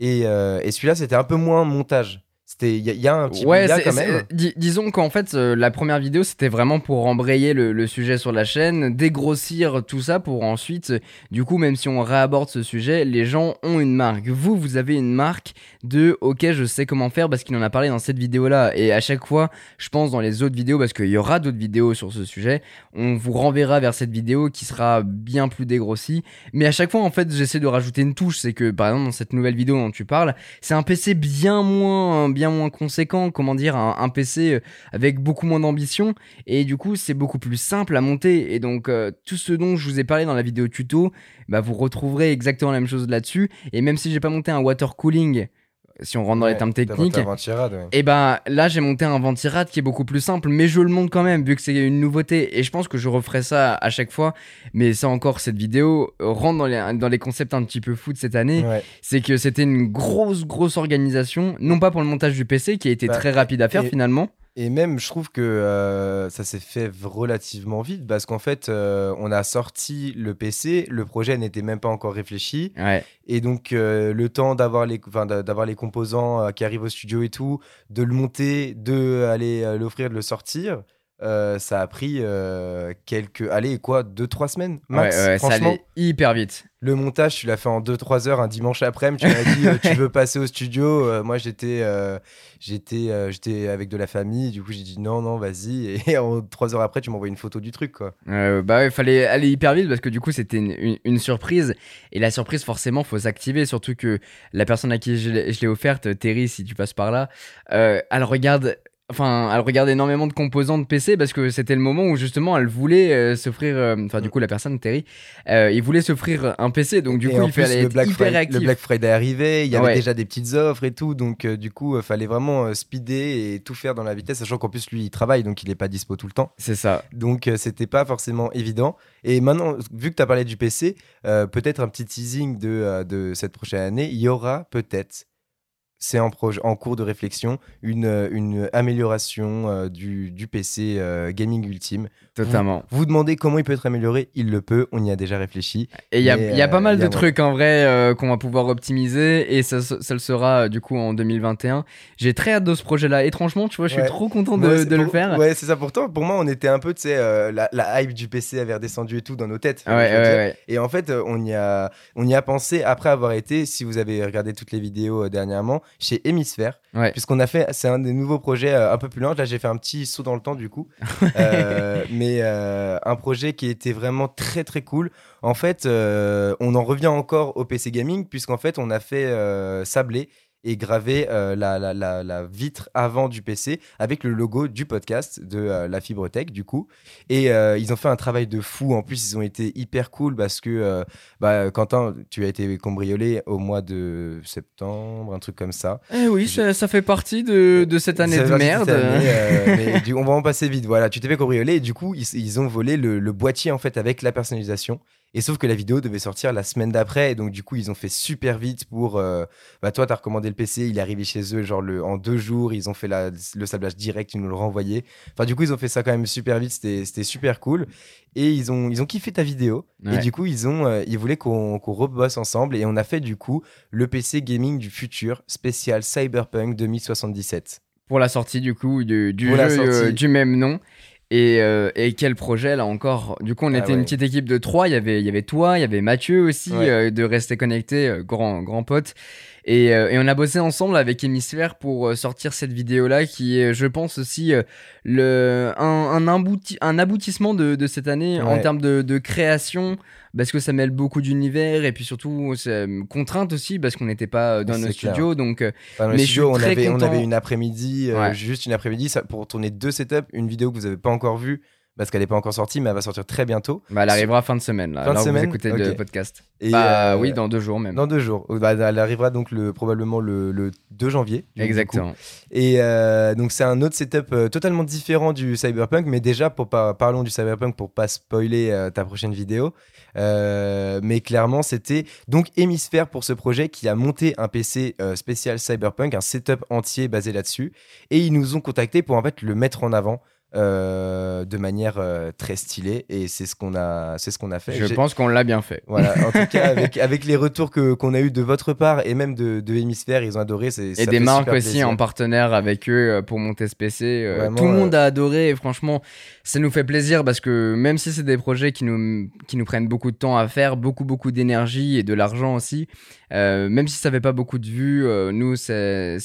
Et, euh, et celui-là, c'était un peu moins montage. C'était, il y, a- il y a un petit Ouais, quand même. dis- disons qu'en fait, euh, la première vidéo, c'était vraiment pour embrayer le, le sujet sur la chaîne, dégrossir tout ça pour ensuite, euh, du coup, même si on réaborde ce sujet, les gens ont une marque. Vous, vous avez une marque de OK, je sais comment faire parce qu'il en a parlé dans cette vidéo-là. Et à chaque fois, je pense dans les autres vidéos, parce qu'il y aura d'autres vidéos sur ce sujet, on vous renverra vers cette vidéo qui sera bien plus dégrossie. Mais à chaque fois, en fait, j'essaie de rajouter une touche. C'est que, par exemple, dans cette nouvelle vidéo dont tu parles, c'est un PC bien moins, bien moins conséquent, comment dire, un, un PC euh, avec beaucoup moins d'ambition, et du coup c'est beaucoup plus simple à monter. Et donc euh, tout ce dont je vous ai parlé dans la vidéo tuto, bah, vous retrouverez exactement la même chose là-dessus. Et même si j'ai pas monté un water cooling, si on rentre dans les termes techniques, un ouais. et ben là j'ai monté un ventirad qui est beaucoup plus simple, mais je le monte quand même vu que c'est une nouveauté et je pense que je referai ça à chaque fois. Mais ça encore cette vidéo rentre dans les, dans les concepts un petit peu fous de cette année, Ouais. c'est que c'était une grosse grosse organisation, non pas pour le montage du PC qui a été Bah, très rapide à faire et- finalement. Et même, je trouve que euh, ça s'est fait relativement vite parce qu'en fait, euh, on a sorti le PC, le projet n'était même pas encore réfléchi. Ouais, Et donc, euh, le temps d'avoir les, d'avoir les composants qui arrivent au studio et tout, de le monter, de aller l'offrir, de le sortir, euh, ça a pris euh, quelques, allez, quoi, 2-3 semaines max. ouais, ouais, ça Franchement, allait hyper vite. le montage, tu l'as fait en 2-3 heures un dimanche après-midi. Tu m'as dit, euh, tu veux passer au studio Moi, j'étais j'étais j'étais avec de la famille. Du coup, j'ai dit non, non, vas-y. Et en 3 heures après, tu m'envoies une photo du truc, quoi. Bah ouais, fallait aller hyper vite parce que du coup c'était une, une- une surprise et la surprise forcément faut s'activer surtout que la personne à qui je l'ai offerte, Terry si tu passes par là, elle regarde Enfin, elle regarde énormément de composants de PC parce que c'était le moment où justement elle voulait euh, s'offrir. euh, Enfin, du coup, la personne, Terry, euh, il voulait s'offrir un PC, donc du Et coup, il fallait le être Black, hyper Friday, le Black Friday arrivait, il y avait Ouais. déjà des petites offres et tout, donc du coup, il fallait vraiment speeder et tout faire dans la vitesse, sachant qu'en plus, lui, il travaille, donc il n'est pas dispo tout le temps. C'est ça. Donc, c'était pas forcément évident. Et maintenant, vu que tu as parlé du PC, peut-être un petit teasing de, de cette prochaine année, il y aura peut-être, c'est en, cours de réflexion, une, euh, une amélioration euh, du, du PC euh, Gaming Ultime. Totalement. Vous demandez comment il peut être amélioré, il le peut, on y a déjà réfléchi. Et il y a, y pas mal de trucs en vrai qu'on va pouvoir optimiser et ça, ça le sera du coup en 2021. J'ai très hâte de ce projet-là. Étrangement, tu vois, je suis Ouais. trop content de, le faire. Ouais, c'est ça. Pourtant, pour moi, on était un peu, tu sais, la, la hype du PC avait redescendu et tout dans nos têtes. Ouais, veux ouais. Et en fait, on y, a, on y a pensé après avoir été, si vous avez regardé toutes les vidéos dernièrement, chez Hémisphère. Ouais. Puisqu'on a fait, c'est un des nouveaux projets euh, un peu plus lent. Là, j'ai fait un petit saut dans le temps du coup. Euh, mais euh, un projet qui était vraiment très très cool. En fait, on en revient encore au PC Gaming, puisqu'en fait, on a fait Sablé. Et gravé euh, la, la, la, la vitre avant du PC avec le logo du podcast de euh, la Fibre Tech du coup. Et euh, ils ont fait un travail de fou. En plus, ils ont été hyper cool parce que euh, bah, Quentin, tu as été cambriolé au mois de septembre, un truc comme ça. Eh oui, Je- ça, ça fait partie de, de cette année Ça de merde. cette année, mais du- on va en passer vite. Voilà, tu t'es fait cambrioler et du coup, ils, ils ont volé le, le boîtier en fait avec la personnalisation. Et sauf que la vidéo devait sortir la semaine d'après. Et donc, du coup, ils ont fait super vite pour. euh, bah, toi, t'as recommandé le PC, il est arrivé chez eux, genre le, en deux jours. Ils ont fait la- le sablage direct, ils nous le renvoyaient. Enfin, du coup, ils ont fait ça quand même super vite. C'était c'était super cool. Et ils ont, ils ont kiffé ta vidéo. Ouais. Et du coup, ils, ont, euh, ils voulaient qu'on qu'on rebosse ensemble. Et on a fait, du coup, le PC gaming du futur spécial Cyberpunk 2077. Pour la sortie du coup du, jeu euh, du même nom. Et, euh, et quel projet là encore? Du coup, on Ah était une petite équipe de trois. Il y avait, il y avait toi, il y avait Mathieu aussi, Ouais. euh, de Rester Connecté, euh, grand, grand pote. Et, euh, et on a bossé ensemble avec Hémisphère pour euh, sortir cette vidéo-là qui est, je pense, aussi euh, le, un, un, abouti- un aboutissement de, de cette année en termes de, de création, parce que ça mêle beaucoup d'univers et puis surtout contrainte aussi, parce qu'on n'était pas dans nos studios. Donc, Enfin, dans Mais le je studio, suis on avait, on avait une après-midi, euh, juste une après-midi pour tourner deux setups, une vidéo que vous n'avez pas encore vue parce qu'elle n'est pas encore sortie, mais elle va sortir très bientôt. bah, elle arrivera fin de semaine, là, Fin de alors vous semaine écoutez le podcast. Et, bah euh, oui, dans deux jours même. dans deux jours. Bah, elle arrivera donc le, probablement le, le 2 janvier. Exactement. Et euh, donc c'est un autre setup euh, totalement différent du Cyberpunk, mais déjà pour pas parlons du Cyberpunk pour pas spoiler euh, ta prochaine vidéo. Mais clairement c'était donc Hémisphère pour ce projet qui a monté un PC spécial Cyberpunk, un setup entier basé là-dessus, et ils nous ont contacté pour en fait le mettre en avant. Euh, de manière euh, très stylée et c'est ce qu'on a c'est ce qu'on a fait Je pense qu'on l'a bien fait. voilà en tout cas avec, avec les retours que qu'on a eu de votre part et même de, de Hémisphère ils ont adoré c'est Et des marques aussi plaisir. en partenaire avec eux euh, pour monter ce PC. euh, Vraiment, tout le monde a adoré et franchement, ça nous fait plaisir parce que même si c'est des projets qui nous, qui nous prennent beaucoup de temps à faire, beaucoup, beaucoup d'énergie et de l'argent aussi, même si ça fait pas beaucoup de vues, nous, c'est.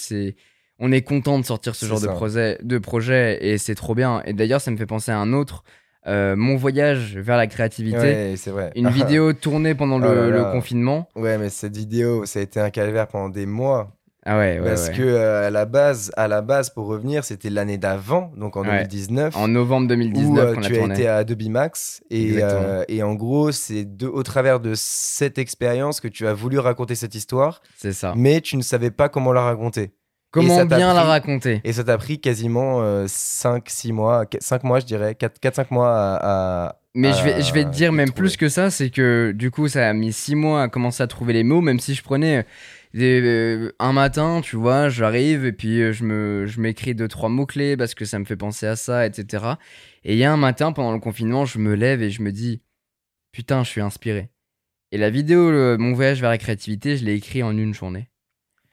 On est content de sortir ce genre de projet, de projet et c'est trop bien. Et d'ailleurs, ça me fait penser à un autre, euh, mon voyage vers la créativité. Ouais, vrai. Une vidéo tournée pendant le, Oh là le confinement. Ouais, mais cette vidéo, ça a été un calvaire pendant des mois. Ah ouais, ouais, parce ouais. que euh, à la base, à la base, pour revenir, c'était l'année d'avant, donc en Ouais. 2019. En novembre où 2019 euh, qu'on a tu as été à Adobe Max et, euh, et en gros c'est au travers de cette expérience que tu as voulu raconter cette histoire C'est ça. mais tu ne savais pas comment la raconter Comment bien la raconter et ça t'a pris quasiment 5-6 mois 5 mois je dirais 4-5 mois à, à- Mais je vais, je vais te dire même trouver. plus que ça, c'est que du coup ça a mis six mois à commencer à trouver les mots, même si je prenais euh, des- euh, un matin, tu vois, j'arrive et puis euh, je me, je m'écris deux trois mots clés parce que ça me fait penser à ça, etc. Et il y a un matin pendant le confinement, je me lève et je me dis putain, je suis inspiré. Et la vidéo, le- mon voyage vers la créativité, je l'ai écrit en une journée.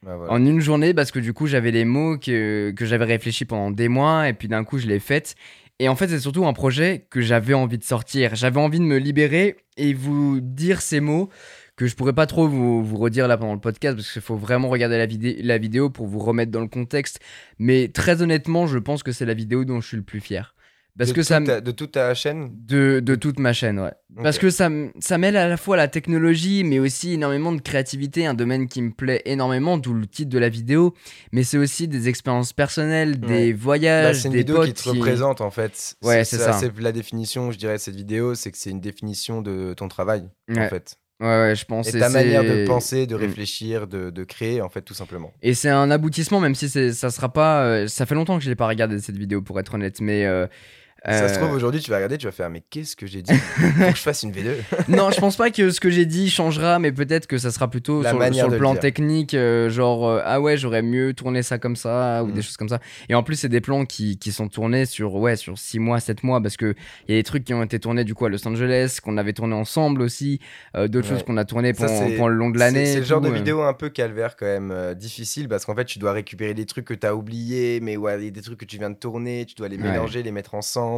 Bah. En une journée, parce que du coup, j'avais les mots que, que j'avais réfléchi pendant des mois, et puis d'un coup, je l'ai faite. Et en fait, c'est surtout un projet que j'avais envie de sortir. J'avais envie de me libérer et vous dire ces mots que je pourrais pas trop vous, vous redire là pendant le podcast, parce qu'il faut vraiment regarder la, la vidéo pour vous remettre dans le contexte. Mais très honnêtement, je pense que c'est la vidéo dont je suis le plus fier. Parce de que ça ta- de toute ta chaîne? De, de toute ma chaîne, ouais. Parce que ça, ça mêle à la fois la technologie, mais aussi énormément de créativité, un domaine qui me plaît énormément, d'où le titre de la vidéo. Mais c'est aussi des expériences personnelles, des Ouais. Bah, voyages, c'est une des vidéo potes qui te représente en fait. Ouais, c'est ça. C'est la définition, je dirais, de cette vidéo, c'est que c'est une définition de ton travail en fait. Ouais, ouais, je pense. Et et ta manière de penser, de Mm. réfléchir, de, de créer en fait tout simplement. Et c'est un aboutissement, même si ça sera pas. euh, ça fait longtemps que je l'ai pas regardé cette vidéo, pour être honnête. Mais. euh, Ça se euh, trouve aujourd'hui, tu vas regarder, tu vas faire mais qu'est-ce que j'ai dit? Faut que je fasse une vidéo. non, je pense pas que ce que j'ai dit changera, mais peut-être que ça sera plutôt La sur, le plan technique, euh, genre euh, ah ouais, j'aurais mieux tourné ça comme ça ou Mm. des choses comme ça. Et en plus, c'est des plans qui, qui sont tournés sur ouais sur 6 mois, 7 mois, parce que il y a des trucs qui ont été tournés du coup à Los Angeles, qu'on avait tourné ensemble aussi, euh, d'autres Ouais. choses qu'on a tournées Ça, pendant, c'est- pendant le long de l'année. c'est le genre de euh. vidéo un peu calvaire quand même, euh, difficile parce qu'en fait tu dois récupérer des trucs que tu as oubliés, mais ouais, il y a des trucs que tu viens de tourner, tu dois les Ouais. mélanger, les mettre ensemble.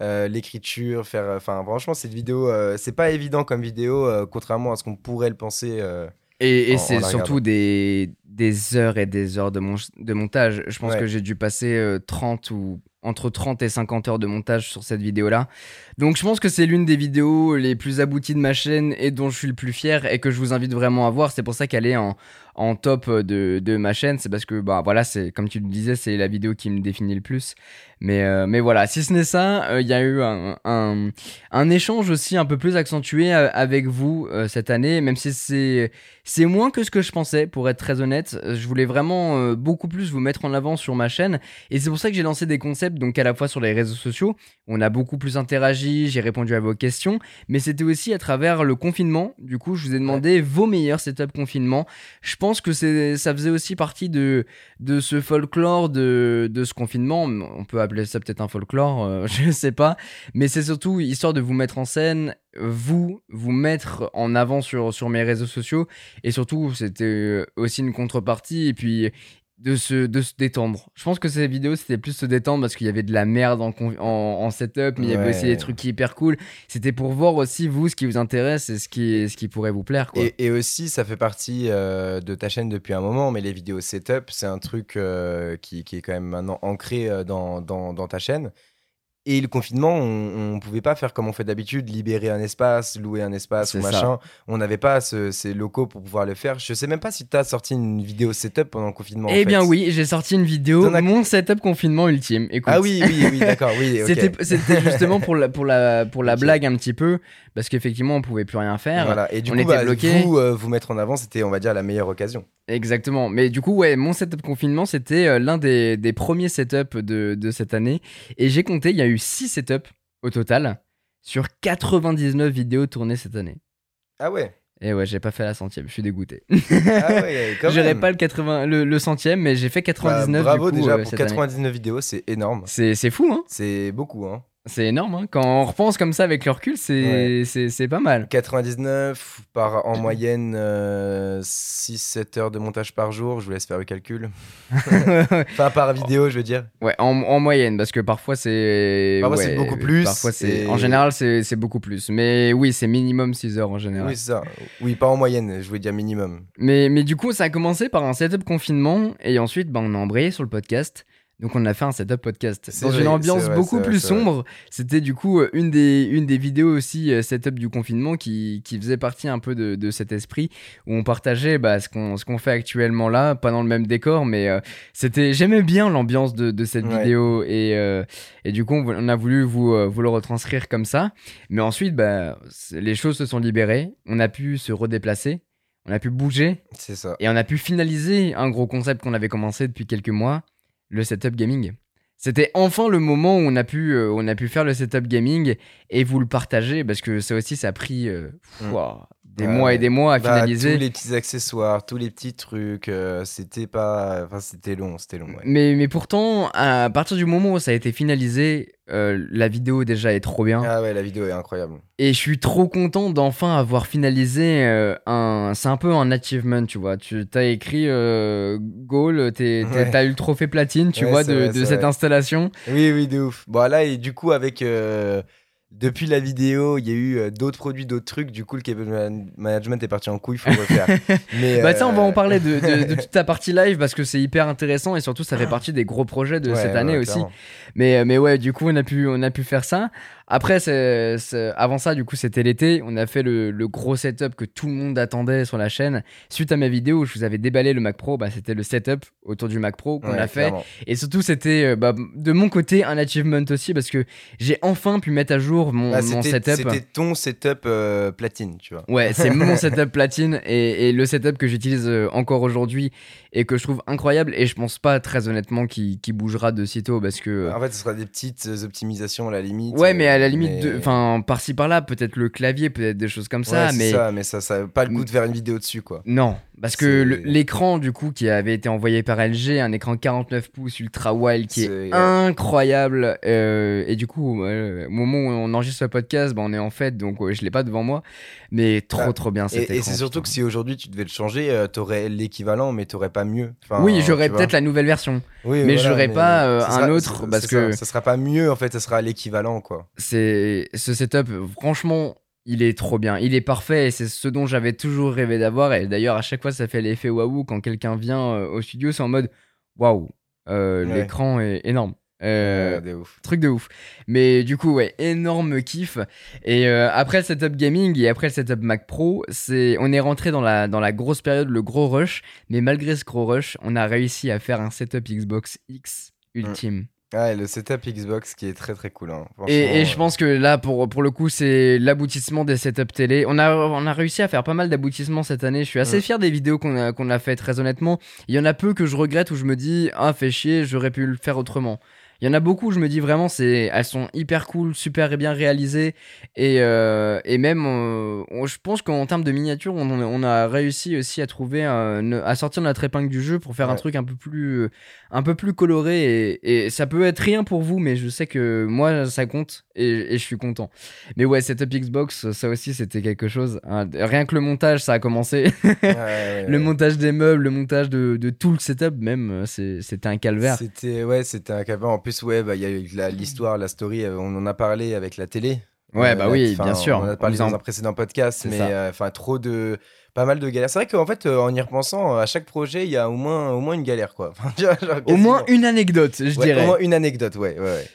Euh, l'écriture, faire. Enfin, franchement, cette vidéo, euh, c'est pas évident comme vidéo, euh, contrairement à ce qu'on pourrait le penser. euh, Et, et c'est surtout des, des heures et des heures de, mon- de montage. Je pense Ouais. que j'ai dû passer euh, 30 ou entre 30 et 50 heures de montage sur cette vidéo-là. Donc je pense que c'est l'une des vidéos les plus abouties de ma chaîne et dont je suis le plus fier et que je vous invite vraiment à voir. C'est pour ça qu'elle est en, en top de, de ma chaîne, c'est parce que bah voilà, c'est comme tu le disais, c'est la vidéo qui me définit le plus. Mais, euh, mais voilà, si ce n'est ça, euh, il y a eu un, un, échange aussi un peu plus accentué euh, avec vous cette année, même si c'est, c'est moins que ce que je pensais, pour être très honnête. Je voulais vraiment beaucoup plus vous mettre en avant sur ma chaîne. Et c'est pour ça que j'ai lancé des concepts, donc à la fois sur les réseaux sociaux, on a beaucoup plus interagi, j'ai répondu à vos questions, mais c'était aussi à travers le confinement. Du coup, je vous ai demandé vos meilleurs setups confinement. Je pense que ça faisait aussi partie de, de ce folklore de, de ce confinement. On peut appeler ça peut-être un folklore, euh, je ne sais pas. Mais c'est surtout histoire de vous mettre en scène, vous, vous mettre en avant sur, sur mes réseaux sociaux. Et surtout, c'était aussi une contrepartie. Et puis, de se, de se détendre. Je pense que ces vidéos, c'était plus se détendre parce qu'il y avait de la merde en, en, setup, mais il y avait aussi des trucs qui hyper cool. C'était pour voir aussi, vous, ce qui vous intéresse et ce qui, ce qui pourrait vous plaire. Quoi. Et, aussi, ça fait partie euh, de ta chaîne depuis un moment, mais les vidéos setup, c'est un truc euh, qui, qui, est quand même maintenant ancré euh, dans, dans, dans ta chaîne. Et le confinement, on, ne pouvait pas faire comme on fait d'habitude, libérer un espace, louer un espace ou machin. On n'avait pas ces locaux pour pouvoir le faire. Je sais même pas si tu as sorti une vidéo setup pendant le confinement. Eh bien oui, j'ai sorti une vidéo, mon setup confinement ultime. Ah oui, oui, oui, d'accord, oui. C'était justement pour la, pour la, pour la blague un petit peu, parce qu'effectivement on pouvait plus rien faire. Voilà. Et du on coup, était bloqué. Vous, euh, vous mettre en avant, c'était, on va dire, la meilleure occasion. Exactement. Mais du coup, ouais, mon setup confinement, c'était euh, l'un des, des, premiers setups de, de cette année. Et j'ai compté, il y a eu 6 setups au total sur 99 vidéos tournées cette année. Ah ouais et ouais, j'ai pas fait la centième, je suis dégoûté. Ah ouais, J'aurais pas le, 80, le, centième, mais j'ai fait 99 bah, Bravo du coup, déjà euh, pour 99 vidéos, c'est énorme. C'est fou, hein C'est beaucoup, hein c'est énorme, hein. quand on repense comme ça avec le recul, c'est pas mal. 99 par en moyenne 6-7 euh, heures de montage par jour, je vous laisse faire le calcul. enfin par vidéo, je veux dire. Ouais, en, en moyenne, parce que parfois c'est. Parfois c'est beaucoup plus. Parfois. En général, c'est beaucoup plus. Mais oui, c'est minimum 6 heures en général. Oui, c'est ça. Oui, pas en moyenne, je voulais dire minimum. Mais, mais du coup, ça a commencé par un setup confinement, et ensuite, bah, on a embrayé sur le podcast. Donc on a fait un setup podcast dans une ambiance beaucoup plus sombre. C'était du coup euh, une des, une des vidéos aussi euh, setup du confinement qui, qui faisait partie un peu de, de cet esprit où on partageait bah, ce qu'on fait actuellement là, pas dans le même décor, mais euh, c'était j'aimais bien l'ambiance de, de, cette vidéo et, et du coup on a voulu vous, vous le retranscrire comme ça. Mais ensuite bah, les choses se sont libérées, on a pu se redéplacer. On a pu bouger. C'est ça. Et on a pu finaliser un gros concept qu'on avait commencé depuis quelques mois le setup gaming. C'était enfin le moment où on a pu, euh, on a pu faire le setup gaming et vous le partager parce que ça aussi, ça a pris euh, mm des mois et des mois à bah, finaliser. Tous les petits accessoires, tous les petits trucs, euh, c'était pas, enfin c'était long, c'était long. Mais mais pourtant, à partir du moment où ça a été finalisé, euh, la vidéo déjà est trop bien. Ah ouais, la vidéo est incroyable. Et je suis trop content d'enfin avoir finalisé euh, un, c'est un peu un achievement, tu vois. Tu as écrit goal, t'as eu le trophée platine, tu vois, de, de cette installation. Oui oui de ouf. Bon là et du coup avec depuis la vidéo, il y a eu euh, d'autres produits, d'autres trucs. Du coup, le cable management est parti en couille, il faut refaire. Mais, bah, on va en euh, parler de, toute ta partie live parce que c'est hyper intéressant et surtout, ça fait partie des gros projets de cette année aussi. Mais, euh, mais ouais, du coup, on a pu, on a pu faire ça. Après, c'est, avant ça, du coup, c'était l'été. On a fait le, gros setup que tout le monde attendait sur la chaîne. Suite à ma vidéo où je vous avais déballé le Mac Pro, bah, c'était le setup autour du Mac Pro qu'on a fait. Et surtout, c'était euh, bah, de mon côté un achievement aussi parce que j'ai enfin pu mettre à jour mon, bah, setup. C'était ton setup euh, platine, tu vois. Ouais, c'est mon setup platine et, le setup que j'utilise euh, encore aujourd'hui et que je trouve incroyable. Et je pense pas très honnêtement qu'il bougera de sitôt parce que. En fait, ce sera des petites optimisations à la limite. Ouais, mais à la limite, enfin, par-ci par-là, peut-être le clavier, peut-être des choses comme ça. mais ça, mais ça, ça pas le goût de faire une vidéo dessus, quoi. Non, parce que l'écran, du coup, qui avait été envoyé par LG, un écran 49 pouces ultra wild qui est, incroyable. Euh, et du coup, au moment où on enregistre ce podcast, bah, on est en fête, donc je l'ai pas devant moi. Mais trop, ah, trop bien cet Et, et c'est surtout que si aujourd'hui tu devais le changer, euh, t'aurais l'équivalent, mais t'aurais pas mieux. oui, j'aurais peut-être la nouvelle version. mais j'aurais pas euh, un autre parce que. Ça, sera pas mieux, en fait, ça sera l'équivalent, quoi. C'est ce setup, franchement, il est trop bien, il est parfait et c'est ce dont j'avais toujours rêvé d'avoir. Et d'ailleurs, à chaque fois, ça fait l'effet waouh quand quelqu'un vient euh, au studio, c'est en mode waouh, l'écran est énorme. Euh, Ouais, de ouf. Truc de ouf. Mais du coup, ouais, énorme kiff. Et euh, après le setup gaming et après le setup Mac Pro, c'est, on est rentré dans la, dans la grosse période, le gros rush. Mais malgré ce gros rush, on a réussi à faire un setup Xbox X ultime. Ouais, le setup Xbox qui est très très cool. hein. Et, et je pense que là, pour, pour le coup, c'est l'aboutissement des setups télé. On a, on a réussi à faire pas mal d'aboutissements cette année. Je suis assez fier des vidéos qu'on a, qu'on a fait, très honnêtement. Il y en a peu que je regrette où je me dis, ah, fait chier, j'aurais pu le faire autrement. Il y en a beaucoup je me dis vraiment, c'est, elles sont hyper cool, super bien réalisées. Et, euh, et même, euh, on- je pense qu'en termes de miniature, on, on a réussi aussi à trouver, un- à sortir notre épingle du jeu pour faire un truc un peu plus, un peu plus coloré. Et, et ça peut être rien pour vous, mais je sais que moi, ça compte et, et je suis content. Mais ouais, setup Xbox, ça aussi, c'était quelque chose. hein. Rien que le montage, ça a commencé. ouais, ouais, le montage des meubles, le montage de, de tout le setup, même, c'était un calvaire. C'était ouais, c'était un calvaire. En plus, ouais, bah, il y a eu l'histoire, la story. euh, On en a parlé avec la télé. Ouais, Euh, bah là, oui, bien sûr. On en a parlé En dans un précédent podcast, mais euh, enfin trop de, pas mal de galères. C'est vrai qu'en fait, euh, en y repensant, à chaque projet, il y a au moins, au moins une galère, quoi. Genre, Au moins une anecdote, je Ouais, dirais. Au moins une anecdote, ouais, ouais. ouais.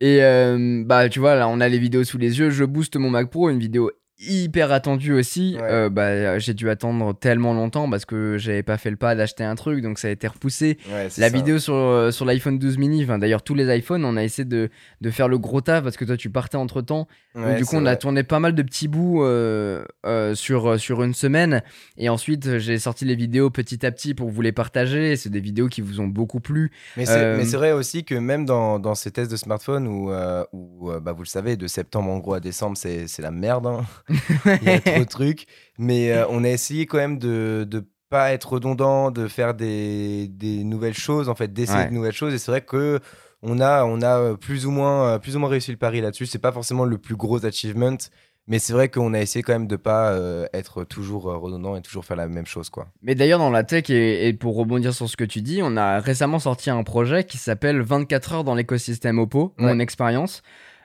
Et euh, bah tu vois là on a les vidéos sous les yeux, je booste mon Mac Pro, une vidéo hyper attendue aussi. Ouais. Euh, bah j'ai dû attendre tellement longtemps parce que j'avais pas fait le pas d'acheter un truc donc ça a été repoussé. Ouais, La ça. vidéo sur, euh, sur l'iPhone 12 mini, enfin, d'ailleurs tous les iPhones, on a essayé de, de faire le gros taf parce que toi tu partais entre temps. Ouais, du coup on a tourné pas mal de petits bouts euh, sur, sur une semaine et ensuite j'ai sorti les vidéos petit à petit pour vous les partager. C'est des vidéos qui vous ont beaucoup plu. Mais c'est vrai aussi que même dans, dans ces tests de smartphone où, où, bah, vous le savez, de septembre en gros à décembre, c'est c'est la merde. hein. Il y a trop de trucs. Mais euh, on a essayé quand même de de pas être redondant, de faire des, des nouvelles choses, en fait, d'essayer Ouais. de nouvelles choses. Et c'est vrai que on a, on a euh, plus ou moins, euh, plus ou moins réussi le pari là-dessus. C'est pas forcément le plus gros achievement, mais c'est vrai qu'on a essayé quand même de pas euh, être toujours euh, redondant et toujours faire la même chose, quoi. Mais d'ailleurs, dans la tech, et, et pour rebondir sur ce que tu dis, on a récemment sorti un projet qui s'appelle 24 heures dans l'écosystème Oppo, mon expérience.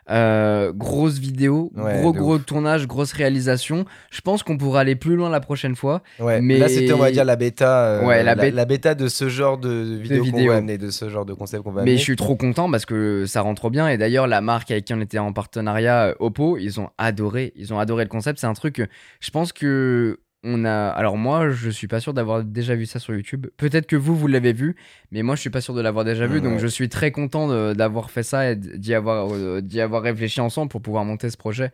Euh, grosse vidéo, Ouais, gros gros ouf. tournage, grosse réalisation. Je pense qu'on pourra aller plus loin la prochaine fois. Ouais, Mais- là c'était on va dire la bêta, euh, Ouais, la la, bê- la bêta de ce genre de vidéo qu'on va amener, de ce genre de concept qu'on va Mais amener. je suis trop content parce que ça rentre bien. Et d'ailleurs, la marque avec qui on était en partenariat, euh, Oppo, ils ont adoré. Ils ont adoré le concept. C'est un truc, je pense que on a. Alors moi, je suis pas sûr d'avoir déjà vu ça sur YouTube. Peut-être que vous, vous l'avez vu, mais moi, je suis pas sûr de l'avoir déjà vu. Donc, ouais. je suis très content d'avoir fait ça et d'y avoir, euh, d'y avoir réfléchi ensemble pour pouvoir monter ce projet.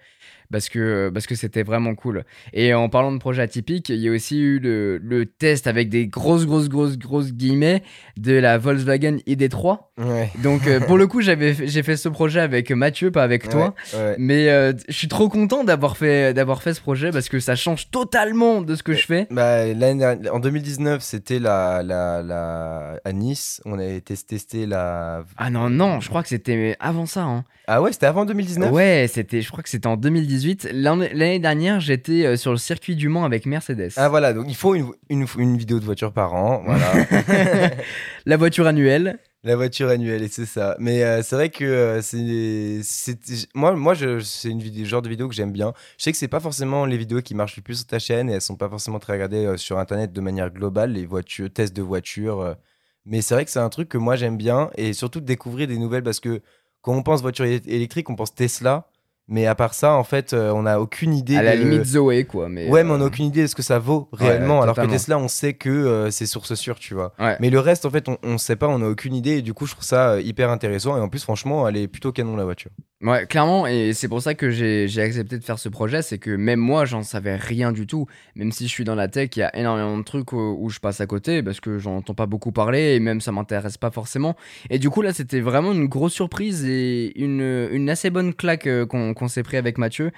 Parce que parce que c'était vraiment cool. Et en parlant de projet atypique, il y a aussi eu le, le test avec des grosses, grosses, grosses, grosses guillemets de la Volkswagen ID3. Ouais. Donc euh, pour le coup, j'avais j'ai fait ce projet avec Mathieu, pas avec toi. Ouais, ouais. Mais euh, je suis trop content d'avoir fait d'avoir fait ce projet parce que ça change totalement de ce que je fais. Bah, dernière- en 2019, c'était la, la, la, à Nice. On avait testé, la. Ah non non, je crois que c'était avant ça. Hein. Ah ouais, c'était avant 2019 Ouais, c'était, je crois que c'était en 2018. L'année dernière, j'étais euh, sur le circuit du Mans avec Mercedes. Ah voilà, donc il faut une, une, une vidéo de voiture par an. Voilà. La voiture annuelle. La voiture annuelle, et c'est ça. Mais euh, c'est vrai que euh, c'est, c'est- moi, moi je, c'est une vidéo, genre de vidéo que j'aime bien. Je sais que c'est pas forcément les vidéos qui marchent le plus sur ta chaîne et elles sont pas forcément très regardées euh, sur internet de manière globale, les voitures, tests de voitures. mais c'est vrai que c'est un truc que moi j'aime bien et surtout de découvrir des nouvelles parce que quand on pense voiture électrique, on pense Tesla. Mais à part ça, en fait, euh, on n'a aucune idée. À la de- limite Zoé quoi. Mais, Ouais, mais on euh, n'a aucune idée de ce que ça vaut réellement. alors que. Tesla, on sait que euh, c'est source sûre, tu vois. Ouais. Mais le reste, en fait, on, on sait pas, on n'a aucune idée. Et du coup, je trouve ça euh, hyper intéressant. Et en plus, franchement, elle est plutôt canon, la voiture. Ouais, clairement, et c'est pour ça que j'ai j'ai accepté de faire ce projet, c'est que même moi, j'en savais rien du tout. Même si je suis dans la tech, il y a énormément de trucs où, où je passe à côté, parce que j'en entends pas beaucoup parler, et même ça m'intéresse pas forcément. Et du coup, là, c'était vraiment une grosse surprise et une, une assez bonne claque euh, qu'on qu'on s'est pris avec Mathieu.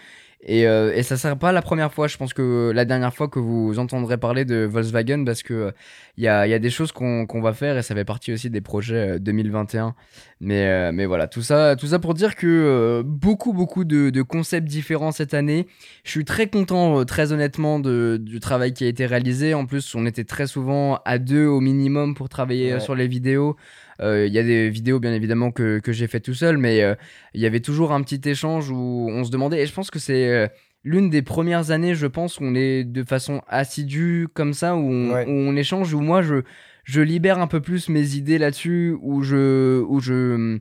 Et, euh, et ça sera pas la première fois, je pense que la dernière fois que vous entendrez parler de Volkswagen, parce que euh, il y, a, il y a des choses qu'on va faire, et ça fait partie aussi des projets euh, 2021. Mais, euh, mais voilà, tout ça, tout ça pour dire que euh, beaucoup, beaucoup de, de concepts différents cette année. Je suis très content, euh, très honnêtement, de, du travail qui a été réalisé. En plus, on était très souvent à deux au minimum pour travailler euh, Ouais. sur les vidéos. Euh, Il y a des vidéos, bien évidemment, que, que j'ai fait tout seul, mais euh, il y avait toujours un petit échange où on se demandait, et je pense que c'est euh, l'une des premières années, je pense, où on est de façon assidue comme ça, où on, Ouais. où on échange, où moi, je je libère un peu plus mes idées là-dessus, où je, où je,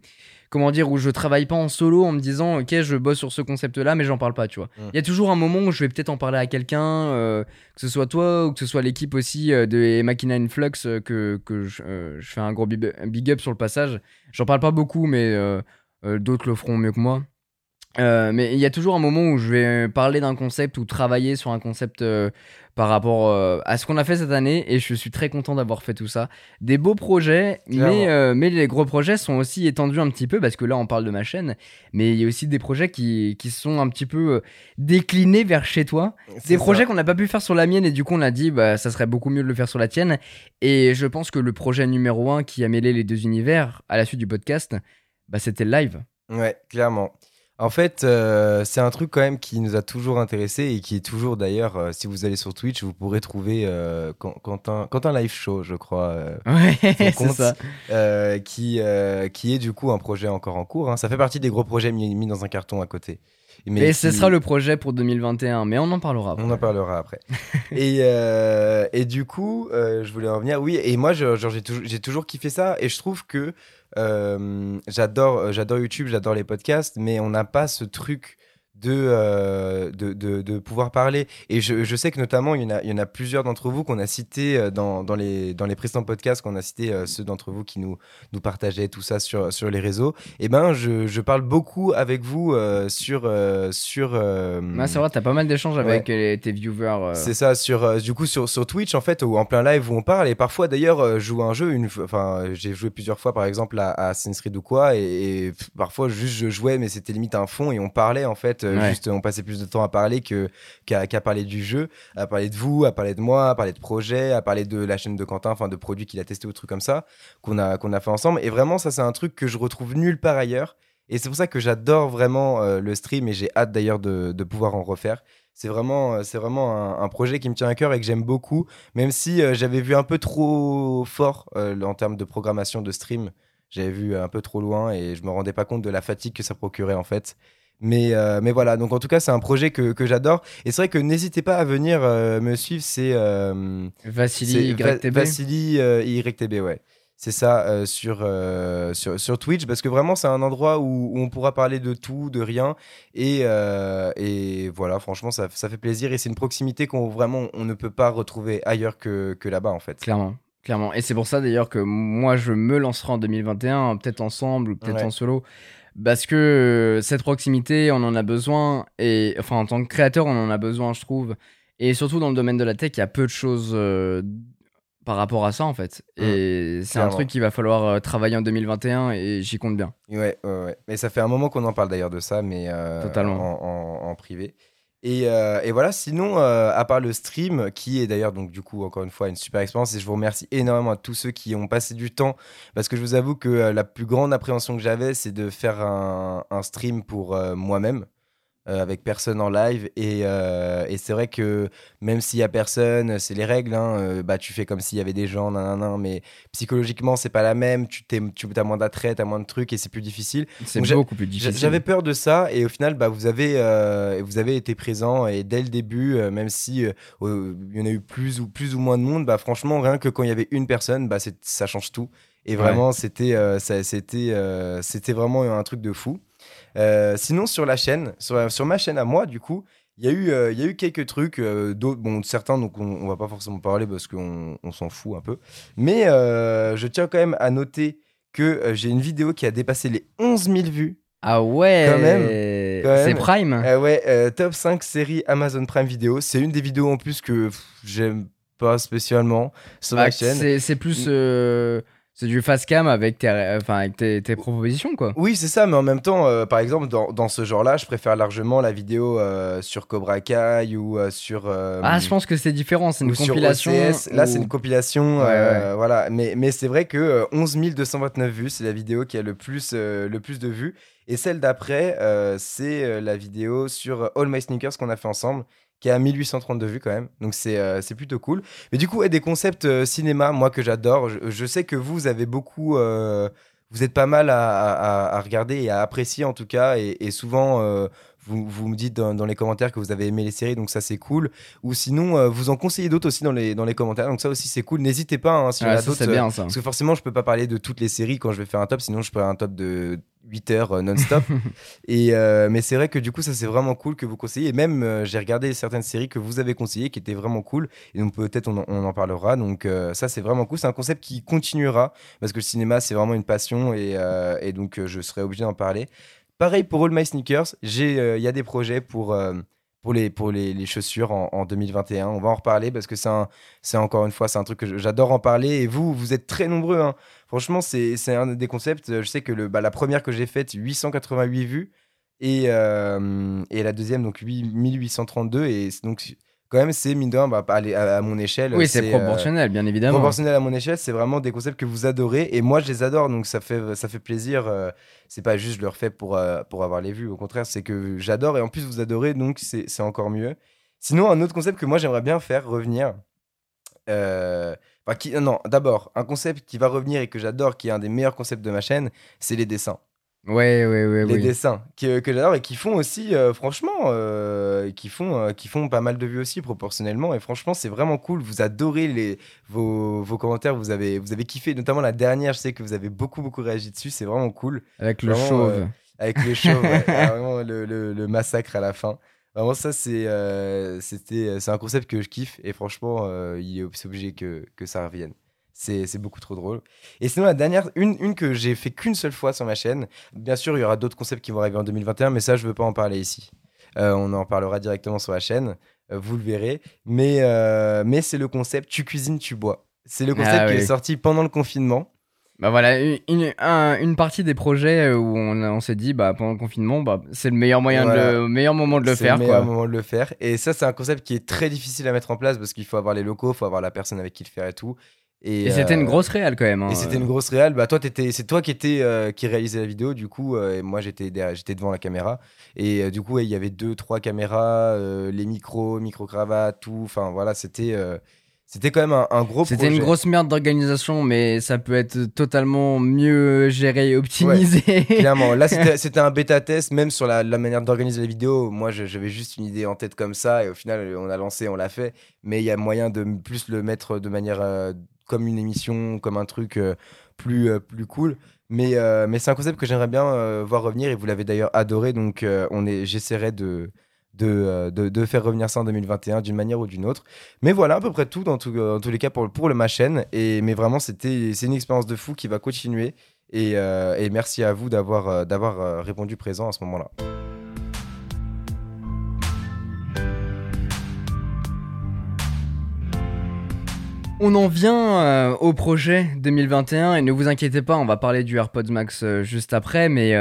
comment dire, où je travaille pas en solo en me disant, ok, je bosse sur ce concept-là, mais j'en parle pas, tu vois. Mm. Il y a toujours un moment où je vais peut-être en parler à quelqu'un, euh, que ce soit toi ou que ce soit l'équipe aussi euh, de Machina Influx euh, que, que je, je fais un gros big up sur le passage. J'en parle pas beaucoup, mais d'autres le feront mieux que moi. Mais il y a toujours un moment où je vais parler d'un concept ou travailler sur un concept par rapport euh, à ce qu'on a fait cette année et je suis très content d'avoir fait tout ça. Des beaux projets, mais, euh, mais les gros projets sont aussi étendus un petit peu parce que là on parle de ma chaîne, mais il y a aussi des projets qui, qui sont un petit peu euh, déclinés vers chez toi. Des ça. projets qu'on n'a pas pu faire sur la mienne et du coup on a dit bah ça serait beaucoup mieux de le faire sur la tienne. Et je pense que le projet numéro un qui a mêlé les deux univers à la suite du podcast, bah c'était le live. Ouais, clairement. En fait, euh, c'est un truc quand même qui nous a toujours intéressé et qui est toujours d'ailleurs, euh, si vous allez sur Twitch, vous pourrez trouver euh, Quentin, Quentin Live Show, je crois, euh, Ouais, c'est ça. euh, qui, euh, qui est du coup un projet encore en cours. hein. Ça fait partie des gros projets mis, mis dans un carton à côté. Mais ce qui- sera le projet pour 2021, mais on en parlera. après. On en parlera après. et, euh, et du coup, euh, je voulais en venir. Oui, et moi, toujours, j'ai toujours kiffé ça. Et je trouve que euh, j'adore, j'adore YouTube, j'adore les podcasts, mais on n'a pas ce truc de, euh, de, de, de pouvoir parler. Et je, je sais que notamment, il y en a, il y en a plusieurs d'entre vous qu'on a cités euh, dans, dans, les, dans les précédents podcasts, qu'on a cité euh, ceux d'entre vous qui nous, nous partageaient tout ça sur, sur les réseaux. Et ben, je, je parle beaucoup avec vous euh, sur. sur Ouais, c'est vrai, t'as pas mal d'échanges avec tes viewers. c'est ça, sur, du coup sur, sur Twitch en fait, ou en plein live où on parle. Et parfois d'ailleurs, je joue un jeu, une, enfin j'ai joué plusieurs fois par exemple à, à Assassin's Creed ou quoi, et, parfois juste je jouais, mais c'était limite un fond et on parlait en fait, Ouais. juste on passait plus de temps à parler que, qu'à, parler du jeu, à parler de vous, à parler de moi, à parler de projets, à parler de la chaîne de Quentin, enfin de produits qu'il a testé ou trucs comme ça, qu'on a, qu'on a fait ensemble. Et vraiment, ça c'est un truc que je retrouve nulle part ailleurs. Et c'est pour ça que j'adore vraiment euh, le stream et j'ai hâte d'ailleurs de, de pouvoir en refaire. C'est vraiment, euh, c'est vraiment un, un projet qui me tient à cœur et que j'aime beaucoup, même si euh, j'avais vu un peu trop fort euh, en termes de programmation de stream. J'avais vu un peu trop loin et je me rendais pas compte de la fatigue que ça procurait en fait. Mais, euh, mais voilà, donc en tout cas, c'est un projet que, que j'adore. Et c'est vrai que n'hésitez pas à venir euh, me suivre, c'est euh, Vassili, Va- YTB. Vassili euh, YTB, ouais. C'est ça sur, sur, sur Twitch, parce que vraiment, c'est un endroit où, où on pourra parler de tout, de rien. Et, et voilà, franchement, ça, ça fait plaisir. Et c'est une proximité qu'on vraiment on ne peut pas retrouver ailleurs que, que là-bas, en fait. Clairement. Clairement. Et c'est pour ça d'ailleurs que moi je me lancerai en 2021, peut-être ensemble ou peut-être Ouais. en solo. Parce que euh, cette proximité, on en a besoin. Et enfin, en tant que créateur, on en a besoin, je trouve. Et surtout dans le domaine de la tech, il y a peu de choses euh, par rapport à ça en fait. Et c'est un truc qu'il va falloir euh, travailler en 2021 et j'y compte bien. Ouais, ouais, ouais. Mais ça fait un moment qu'on en parle d'ailleurs de ça, mais euh, Totalement. En, en- en privé. Et, euh, et voilà, sinon, euh, à part le stream, qui est d'ailleurs, donc du coup, encore une fois, une super expérience, et je vous remercie énormément à tous ceux qui ont passé du temps, parce que je vous avoue que euh, la plus grande appréhension que j'avais, c'est de faire un, stream pour moi-même. Euh, avec personne en live et, euh, et c'est vrai que même s'il y a personne c'est les règles hein, euh, bah tu fais comme s'il y avait des gens nan, nan, nan, mais psychologiquement c'est pas la même tu t'es tu as moins d'attrait t'as moins de trucs et c'est plus difficile C'est beaucoup plus difficile. J'avais peur de ça et au final, bah, vous, avez, vous avez été présent et dès le début, même si il y en a eu plus ou, plus ou moins de monde, bah, franchement, rien que quand il y avait une personne, bah, ça change tout. Et vraiment, c'était c'était c'était vraiment un truc de fou. Euh, sinon, sur la chaîne, sur, sur ma chaîne à moi, du coup, il y, a eu, euh, y a eu quelques trucs, euh, d'autres- bon, certains, donc on, on va pas forcément parler parce qu'on on s'en fout un peu. Mais euh, je tiens quand même à noter que j'ai une vidéo qui a dépassé les 11 000 vues. Ah ouais Quand même, C'est. Prime Euh, ouais, top 5 séries Amazon Prime Video. C'est une des vidéos en plus que pff, j'aime pas spécialement sur Bah, la chaîne. c'est- C'est plus. C'est du fast cam avec tes, enfin, avec tes, tes propositions, quoi. Oui, c'est ça, mais en même temps, euh, par exemple, dans, dans ce genre-là, je préfère largement la vidéo euh, sur Cobra Kai ou euh, sur. Ah, je pense que c'est différent. C'est une compilation. OCS. Là, c'est une compilation. Ouais, Voilà. Mais, mais c'est vrai que euh, 11 229 vues, c'est la vidéo qui a le plus, le plus de vues. Et celle d'après, c'est la vidéo sur All My Sneakers qu'on a fait ensemble, qui a 1832 vues quand même. Donc c'est euh, plutôt cool. Mais du coup, et des concepts euh, cinéma, moi que j'adore. Je, je sais que vous avez beaucoup. euh, vous êtes pas mal à, regarder et à apprécier en tout cas. Et, souvent, euh, vous, vous, me dites dans, les commentaires que vous avez aimé les séries, donc ça c'est cool. Ou sinon, euh, vous en conseillez d'autres aussi dans les, dans les commentaires, donc ça aussi c'est cool. N'hésitez pas hein, si d'autres. bien ça. Parce que forcément, je peux pas parler de toutes les séries quand je vais faire un top, sinon je peux un top de 8 heures euh, non-stop. et euh, mais c'est vrai que du coup, ça c'est vraiment cool que vous conseillez. Et même, euh, j'ai regardé certaines séries que vous avez conseillées qui étaient vraiment cool. Et donc peut-être on, en parlera. Donc ça c'est vraiment cool. C'est un concept qui continuera parce que le cinéma c'est vraiment une passion et, et donc je serai obligé d'en parler. Pareil pour All My Sneakers, il y a des projets pour pour les, chaussures en, en, 2021. On va en reparler parce que c'est encore une fois, c'est un truc que j'adore en parler. Et vous, vous êtes très nombreux. Hein. Franchement, c'est un des concepts. Je sais que le, bah, la première que j'ai faite, 888 vues. Et, euh, et la deuxième, donc 8, 1832. Et donc quand même, c'est mine de rien, bah, à, à, mon échelle. Oui, c'est proportionnel, bien évidemment. Proportionnel à mon échelle, c'est vraiment des concepts que vous adorez. Et moi, je les adore, donc ça fait, ça fait plaisir. Euh, c'est pas juste je le refais pour, euh, pour avoir les vues. Au contraire, c'est que j'adore. Et en plus, vous adorez, donc c'est encore mieux. Sinon, un autre concept que moi, j'aimerais bien faire revenir. Euh, qui, non, d'abord, un concept qui va revenir et que j'adore, qui est un des meilleurs concepts de ma chaîne, c'est les dessins. Ouais, ouais, ouais. Les dessins que, que j'adore et qui font aussi, euh, franchement, euh, qui, font, euh, qui font pas mal de vues aussi proportionnellement. Et franchement, c'est vraiment cool. Vous adorez les, vos, vos, commentaires. Vous avez, vous avez kiffé, notamment la dernière. Je sais que vous avez beaucoup, beaucoup réagi dessus. C'est vraiment cool. Avec le chauve. avec le chauve, vraiment le, le, le, massacre à la fin. Vraiment, ça, c'est c'était c'est un concept que je kiffe. Et franchement, il est obligé que, que ça revienne. C'est beaucoup trop drôle. Et sinon, la dernière, une, une que j'ai fait qu'une seule fois sur ma chaîne. Bien sûr, il y aura d'autres concepts qui vont arriver en 2021, mais ça, je veux pas en parler ici. Euh, on en parlera directement sur la chaîne. Euh, vous le verrez. Mais, euh, mais c'est le concept tu cuisines, tu bois. C'est le concept ah qui est sorti pendant le confinement. Bah voilà, une, une partie des projets où on, on s'est dit, bah, pendant le confinement, bah, c'est le meilleur moyen, le meilleur moment de le faire. C'est le meilleur moment de le faire. Et ça, c'est un concept qui est très difficile à mettre en place parce qu'il faut avoir les locaux, il faut avoir la personne avec qui le faire et tout. Et, c'était une euh, grosse réal quand même. Hein. Et c'était une grosse réal. Bah toi, c'est toi qui étais euh, qui réalisait la vidéo du coup, euh, et moi j'étais j'étais devant la caméra. Et du coup, il y avait deux, trois caméras, les micros, micro cravates, tout. Enfin voilà, c'était c'était quand même un, gros C'était une grosse merde d'organisation, mais ça peut être totalement mieux géré et optimisé. clairement. Là, c'était un bêta test, même sur la, manière d'organiser la vidéo. Moi, j'avais juste une idée en tête comme ça, et au final, on a lancé, on l'a fait. Mais il y a moyen de plus le mettre de manière comme une émission, comme un truc euh, plus, euh, plus cool. Mais, euh, mais c'est un concept que j'aimerais bien voir revenir et vous l'avez d'ailleurs adoré. Donc on j'essaierai de, de, de, faire revenir ça en 2021 d'une manière ou d'une autre. Mais voilà à peu près tout dans, tous les cas pour, pour le, ma chaîne. Et, mais vraiment, c'est une expérience de fou qui va continuer. Et, et merci à vous d'avoir, d'avoir répondu présent à ce moment-là. On en vient euh, au projet 2021 et ne vous inquiétez pas, on va parler du AirPods Max euh, juste après, mais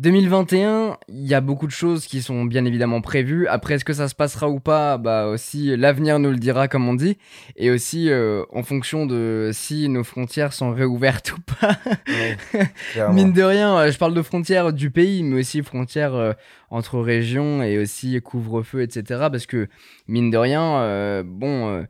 2021, euh, il y a beaucoup de choses qui sont bien évidemment prévues. Après, est-ce que ça se passera ou pas? Bah aussi, l'avenir nous le dira comme on dit, et aussi en fonction de si nos frontières sont réouvertes ou pas. Mine de rien, je parle de frontières du pays, mais aussi frontières entre régions et aussi couvre-feu, etc. Parce que mine de rien, bon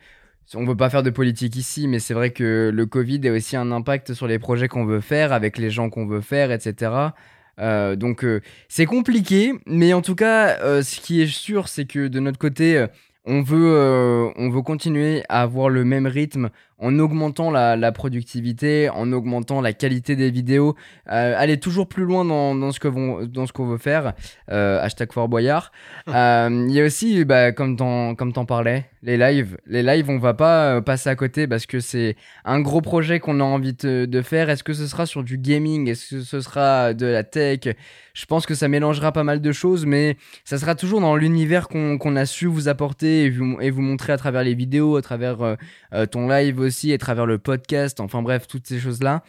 on veut pas faire de politique ici, mais c'est vrai que le Covid a aussi un impact sur les projets qu'on veut faire, avec les gens qu'on veut faire, etc. Euh, donc euh, c'est compliqué, mais en tout cas, euh, ce qui est sûr, c'est que de notre côté, on veut, on veut continuer à avoir le même rythme en augmentant la, productivité, en augmentant la qualité des vidéos, aller toujours plus loin dans, ce qu'on veut faire. hashtag Fort Boyard. Il y a aussi, bah, comme t'en comme parlais, les lives. Les lives, on va pas euh, passer à côté parce que c'est un gros projet qu'on a envie de, faire. Est-ce que ce sera sur du gaming? Est-ce que ce sera de la tech? Je pense que ça mélangera pas mal de choses, mais ça sera toujours dans l'univers qu'on a su vous apporter et vous, et vous, montrer à travers les vidéos, à travers euh, euh, ton live aussi, à travers le podcast, enfin bref, toutes ces choses-là.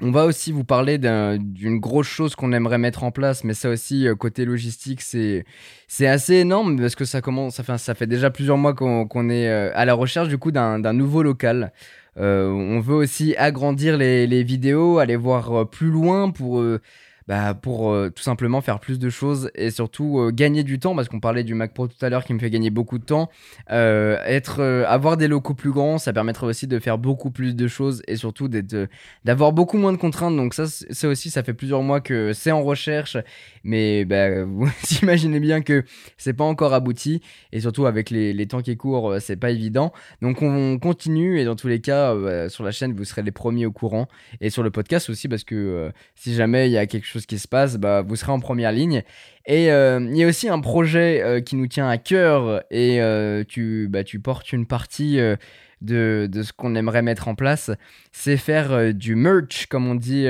On va aussi vous parler d'une grosse chose qu'on aimerait mettre en place, mais ça aussi, euh, côté logistique, c'est assez énorme parce que ça commence, ça fait, ça fait déjà plusieurs mois qu'on est euh, à la recherche du coup d'un nouveau local. Euh, on veut aussi agrandir les, vidéos, aller voir plus loin pour bah, pour euh, tout simplement faire plus de choses et surtout euh, gagner du temps parce qu'on parlait du Mac Pro tout à l'heure qui me fait gagner beaucoup de temps. Euh, être, avoir des locaux plus grands, ça permettrait aussi de faire beaucoup plus de choses et surtout d'avoir beaucoup moins de contraintes. Donc ça, c'est aussi, ça fait plusieurs mois que c'est en recherche, mais bah, vous imaginez bien que c'est pas encore abouti et surtout avec les, les temps qui courent, c'est pas évident. Donc on, continue et dans tous les cas, sur la chaîne, vous serez les premiers au courant et sur le podcast aussi parce que si jamais il y a quelque chose qui se passe, bah, vous serez en première ligne. Et euh, il y a aussi un projet euh, qui nous tient à cœur et euh, tu, bah, tu portes une partie de, de, ce qu'on aimerait mettre en place. C'est faire du merch, comme on dit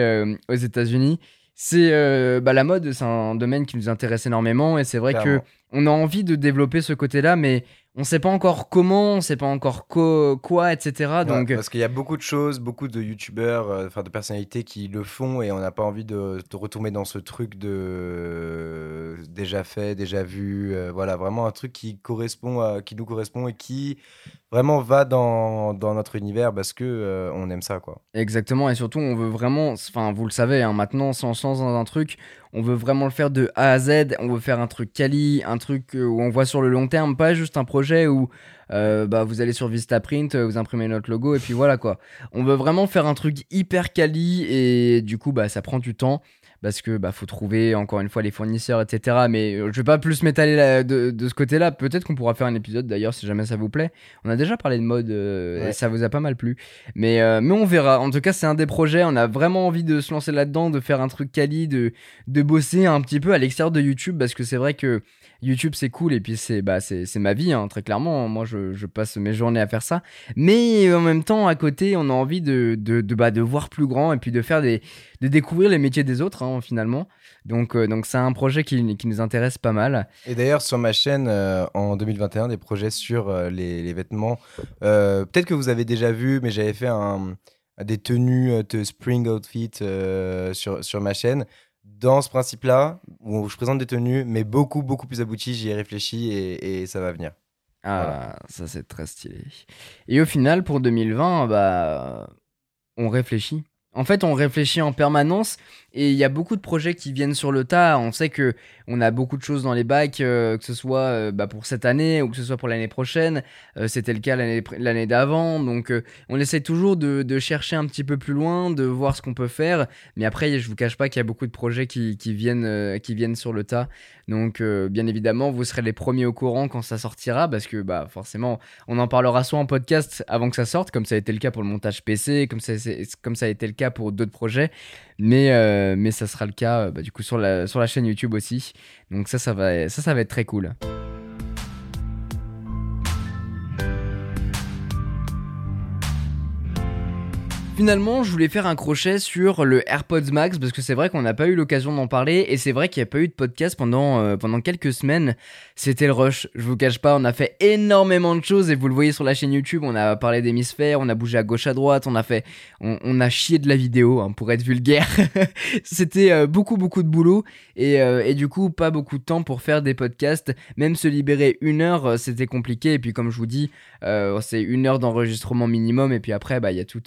aux États-Unis. C'est bah, la mode, c'est un domaine qui nous intéresse énormément et c'est vrai que on a envie de développer ce côté-là, mais on sait pas encore comment, on sait pas encore quoi, etc. donc... parce qu'il y a beaucoup de choses, beaucoup de youtubeurs, euh, enfin de personnalités qui le font et on n'a pas envie de, de, retomber dans ce truc de euh, déjà fait, déjà vu. Euh, voilà, vraiment un truc qui correspond à, qui nous correspond et qui vraiment va dans, dans notre univers parce que on aime ça, quoi. Exactement, et surtout on veut vraiment, enfin vous le savez, hein, maintenant sans, sans un truc, on veut vraiment le faire de A à Z, on veut faire un truc quali, un truc où on voit sur le long terme, pas juste un projet où euh, bah, vous allez sur Vistaprint, vous imprimez notre logo et puis voilà quoi. On veut vraiment faire un truc hyper quali et du coup bah, ça prend du temps parce que bah faut trouver encore une fois les fournisseurs etc mais euh, je vais pas plus m'étaler de, de, ce côté là peut-être qu'on pourra faire un épisode d'ailleurs si jamais ça vous plaît. On a déjà parlé de mode euh, et ça vous a pas mal plu. Mais mais on verra. En tout cas c'est un des projets. On a vraiment envie de se lancer là dedans de faire un truc quali de de bosser un petit peu à l'extérieur de YouTube parce que c'est vrai que YouTube c'est cool et puis c'est bah, c'est ma vie hein, très clairement moi je, passe mes journées à faire ça. Mais en même temps à côté on a envie de de, bah, de voir plus grand et puis de faire des de découvrir les métiers des autres hein, finalement. Donc euh, donc c'est un projet qui, qui, nous intéresse pas mal. Et d'ailleurs sur ma chaîne euh, en 2021 des projets sur euh, les, les, vêtements peut-être que vous avez déjà vu mais j'avais fait un des tenues de spring outfit sur, sur ma chaîne dans ce principe-là, où je présente des tenues, mais beaucoup, beaucoup plus abouties, j'y ai réfléchi et, ça va venir. Ah, ça c'est très stylé. Et au final, pour 2020, bah, on réfléchit. En fait, on réfléchit en permanence et il y a beaucoup de projets qui viennent sur le tas. On sait que on a beaucoup de choses dans les bacs, euh, que ce soit euh, bah, pour cette année ou que ce soit pour l'année prochaine. Euh, c'était le cas l'année d'avant. Donc, on essaie toujours de, chercher un petit peu plus loin, de voir ce qu'on peut faire. Mais après, je vous cache pas qu'il y a beaucoup de projets qui, viennent, qui viennent sur le tas. Donc, bien évidemment, vous serez les premiers au courant quand ça sortira parce que bah, forcément, on en parlera soit en podcast avant que ça sorte, comme ça a été le cas pour le montage PC, comme ça, comme ça a été le cas pour d'autres projets. Mais, mais ça sera le cas euh, bah, du coup sur la, chaîne YouTube aussi. Donc ça, ça va, ça, ça va être très cool. Finalement, je voulais faire un crochet sur le AirPods Max parce que c'est vrai qu'on n'a pas eu l'occasion d'en parler et c'est vrai qu'il n'y a pas eu de podcast pendant, euh, pendant quelques semaines. C'était le rush, je vous cache pas, on a fait énormément de choses et vous le voyez sur la chaîne YouTube, on a parlé d'hémisphères, on a bougé à gauche à droite, on a fait, on, a chié de la vidéo hein, pour être vulgaire. C'était euh, beaucoup beaucoup de boulot et, euh, et, du coup pas beaucoup de temps pour faire des podcasts. Même se libérer une heure, c'était compliqué et puis comme je vous dis, c'est une heure d'enregistrement minimum et puis après bah il y a tout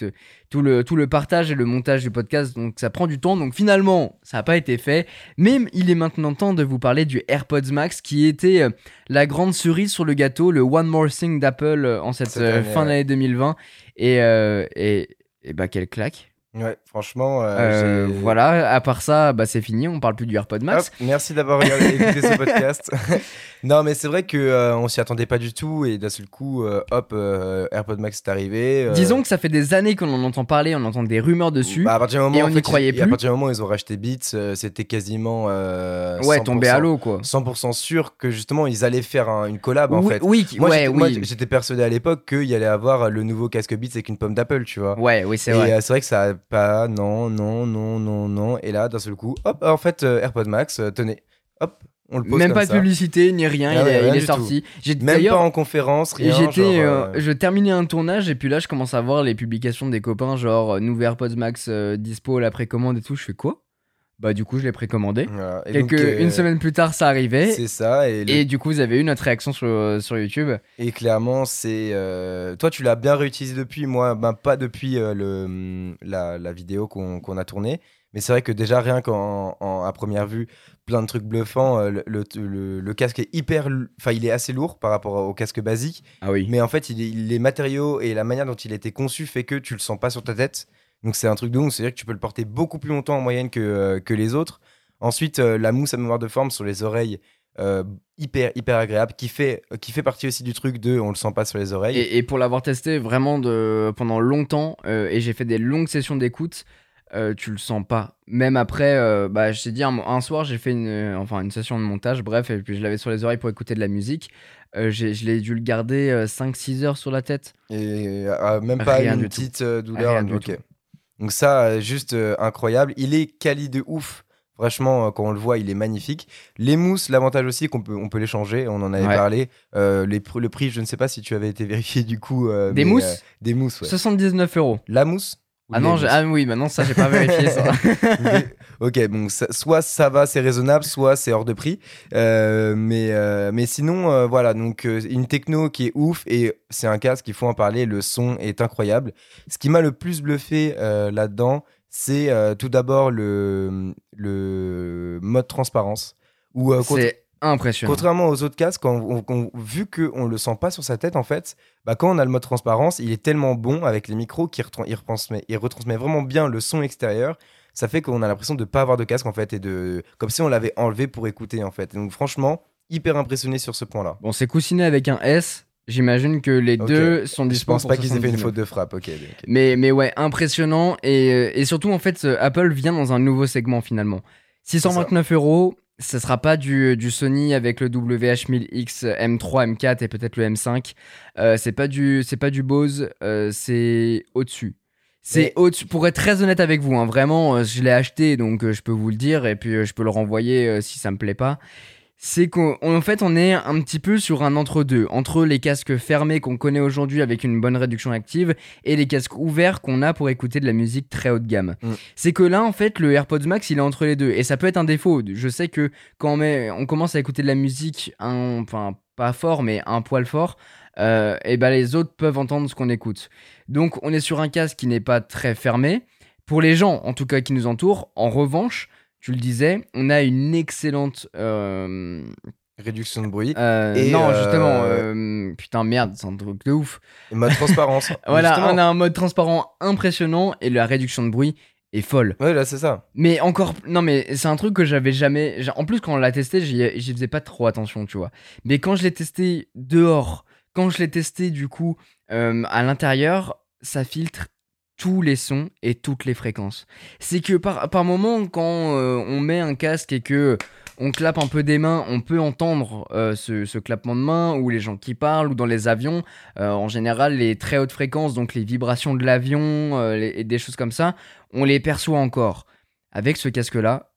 tout le, tout le partage et le montage du podcast, donc ça prend du temps. Donc finalement, ça n'a pas été fait. Mais il est maintenant temps de vous parler du AirPods Max qui était euh, la grande cerise sur le gâteau, le One More Thing d'Apple euh, en cette euh, fin d'année 2020. Et, et, et bah, quelle claque! Ouais, franchement. Euh, euh, voilà, à part ça, bah, c'est fini, on parle plus du AirPod Max. merci d'avoir écouté ce podcast. non, mais c'est vrai qu'on euh, on s'y attendait pas du tout et d'un seul coup, hop, AirPod Max est arrivé. Disons que ça fait des années qu'on en entend parler, on entend des rumeurs dessus. Bah, à partir du moment, et on n'y croyait plus. À partir du moment où ils ont racheté Beats, c'était quasiment. ouais, tombé à l'eau, quoi. 100% sûr que justement, ils allaient faire une collab, en fait. Oui, moi, ouais, oui. j'étais persuadé à l'époque qu'il y allait avoir le nouveau casque Beats avec une pomme d'Apple, tu vois. Ouais, oui, c'est vrai. Et c'est vrai que ça pas, non, non, non, non, non. Et là, d'un seul coup, hop, en fait, euh, AirPod Max, euh, tenez, hop, on le pose Même pas de publicité, ni rien, il, est, sorti. Même pas en conférence, rien. J'étais, euh, je terminais un tournage et puis là, je commence à voir les publications des copains, genre nouveau AirPods Max dispo, la précommande et tout. Je fais quoi? Bah du coup je l'ai précommandé. Quelques, une semaine plus tard ça arrivait. C'est ça. Et, du coup vous avez eu notre réaction sur, sur YouTube. Et clairement c'est... toi tu l'as bien réutilisé depuis, moi ben, pas depuis le, la, la, vidéo qu'on a tournée. Mais c'est vrai que déjà, rien qu'à première vue, plein de trucs bluffants, euh, le, le, le, casque est hyper. Enfin, il est assez lourd par rapport au casque basique. Ah oui. Mais en fait, il les matériaux et la manière dont il a été conçu fait que tu le sens pas sur ta tête. Donc c'est un truc de ouf. C'est-à-dire que tu peux le porter beaucoup plus longtemps en moyenne que, euh, que les autres. Ensuite, la mousse à mémoire de forme sur les oreilles euh, hyper hyper agréable qui fait qui fait partie aussi du truc de on le sent pas sur les oreilles. Et, pour l'avoir testé vraiment de pendant longtemps euh, et j'ai fait des longues sessions d'écoute euh, tu le sens pas. Même après bah je t'ai dit un, soir j'ai fait une enfin une session de montage bref et puis je l'avais sur les oreilles pour écouter de la musique. Je l'ai dû le garder 5-6 heures sur la tête. Et même pas une petite douleur donc ça juste incroyable il est quali de ouf Franchement, euh, quand on le voit, il est magnifique. Les mousses, l'avantage aussi qu'on peut, on peut les changer, on en avait parlé. Euh, les, le prix, je ne sais pas si tu avais été vérifié du coup. Euh, des mousses Des mousses, ouais. 79 euros. La mousse ah non, ah oui, maintenant ça j'ai pas vérifié ça. ok, bon, soit ça va, c'est raisonnable, soit c'est hors de prix. mais, mais sinon, voilà, donc une techno qui est ouf et c'est un casque, il faut en parler, le son est incroyable. Ce qui m'a le plus bluffé là-dedans, c'est euh, tout d'abord le, le mode transparence. Euh, c'est impressionnant. Contrairement aux autres casques, quand on, vu qu'on ne le sent pas sur sa tête, en fait, bah, quand on a le mode transparence, il est tellement bon avec les micros qu'il retransmet, il retransmet vraiment bien le son extérieur. Ça fait qu'on a l'impression de ne pas avoir de casque, en fait, et de, comme si on l'avait enlevé pour écouter, en fait. donc, franchement, hyper impressionné sur ce point-là. Bon, c'est coussiné avec un S. J'imagine que les deux sont disponibles. Je pense pas qu'ils aient fait une faute de frappe, ok. Mais, mais ouais, impressionnant. Et, euh, et surtout, en fait, Apple vient dans un nouveau segment finalement. 629 euros, ce sera pas du, du, Sony avec le WH-1000X M3, M4 et peut-être le M5. Euh, c'est pas du c'est pas du Bose, euh, c'est au-dessus. C'est au-dessus. Pour être très honnête avec vous, hein, vraiment, je l'ai acheté donc je peux vous le dire et puis je peux le renvoyer si ça me plaît pas c'est qu'en fait on est un petit peu sur un entre-deux, entre les casques fermés qu'on connaît aujourd'hui avec une bonne réduction active et les casques ouverts qu'on a pour écouter de la musique très haut de gamme. Mm. C'est que là en fait le AirPods Max il est entre les deux et ça peut être un défaut. Je sais que quand on, met, on commence à écouter de la musique, enfin pas fort mais un poil fort, euh, et ben les autres peuvent entendre ce qu'on écoute. Donc on est sur un casque qui n'est pas très fermé. Pour les gens en tout cas qui nous entourent, en revanche, tu le disais, on a une excellente euh, réduction de bruit. Euh, non, justement, euh, putain, merde, c'est un truc de ouf. mode transparence. voilà, on a un mode transparent impressionnant et la réduction de bruit est folle. Ouais, là, c'est ça. Mais encore, non, mais c'est un truc que j'avais jamais. En plus, quand on l'a testé, j'y faisais pas trop attention, tu vois. Mais quand je l'ai testé dehors, quand je l'ai testé, du coup, à l'intérieur, ça filtre tous les sons et toutes les fréquences. C'est que par, par moment, quand euh, on met un casque et que on clappe un peu des mains, on peut entendre euh, ce, clappement de main ou les gens qui parlent ou dans les avions. Euh, en général, les très hautes fréquences, donc les vibrations de l'avion et des choses comme ça, on les perçoit encore. Avec ce casque-là,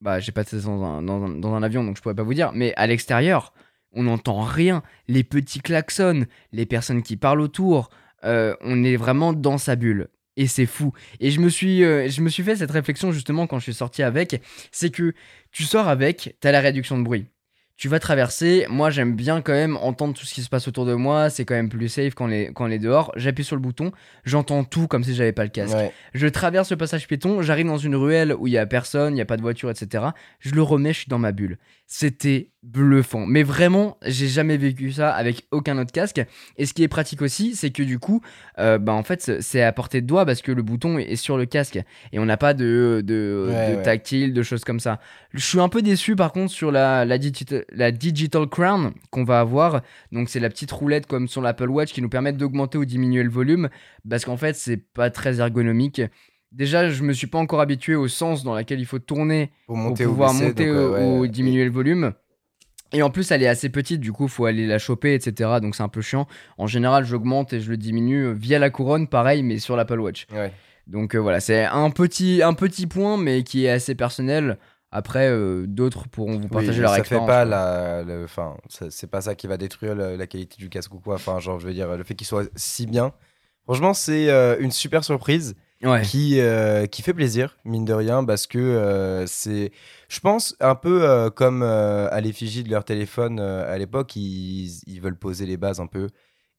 bah j'ai pas testé dans un, dans, dans un avion donc je pourrais pas vous dire, mais à l'extérieur, on n'entend rien. Les petits klaxons, les personnes qui parlent autour, euh, on est vraiment dans sa bulle. Et c'est fou. Et je me, suis, euh, je me suis fait cette réflexion justement quand je suis sorti avec. C'est que tu sors avec, t'as la réduction de bruit tu vas traverser. Moi, j'aime bien quand même entendre tout ce qui se passe autour de moi. C'est quand même plus safe quand on est, quand on est dehors. J'appuie sur le bouton, j'entends tout comme si j'avais pas le casque. Je traverse le passage piéton, j'arrive dans une ruelle où il y a personne, il y a pas de voiture, etc. Je le remets, je suis dans ma bulle. C'était bluffant. Mais vraiment, j'ai jamais vécu ça avec aucun autre casque. Et ce qui est pratique aussi, c'est que du coup, euh, bah en fait, c'est à portée de doigt parce que le bouton est sur le casque et on n'a pas de, de, tactile, de choses comme ça. Je suis un peu déçu par contre sur la, la, la Digital Crown qu'on va avoir. Donc c'est la petite roulette comme sur l'Apple Watch qui nous permet d'augmenter ou diminuer le volume parce qu'en fait c'est pas très ergonomique. Déjà, je me suis pas encore habitué au sens dans lequel il faut tourner pour, pouvoir monter ou, diminuer le volume. Et en plus, elle est assez petite, du coup, faut aller la choper, etc. Donc c'est un peu chiant. En général, j'augmente et je le diminue via la couronne, pareil, mais sur l'Apple Watch. Donc euh, voilà, c'est un petit, un petit point, mais qui est assez personnel. Après, euh, d'autres pourront vous partager leur expérience. Ça fait pas la, enfin, c'est pas ça qui va détruire la, qualité du casque ou quoi. Enfin, genre, je veux dire, le fait qu'il soit si bien. Franchement, c'est euh, une super surprise qui, euh, qui fait plaisir, mine de rien, parce que c'est, je pense, un peu comme à l'effigie de leur téléphone à l'époque, ils, ils, veulent poser les bases un peu.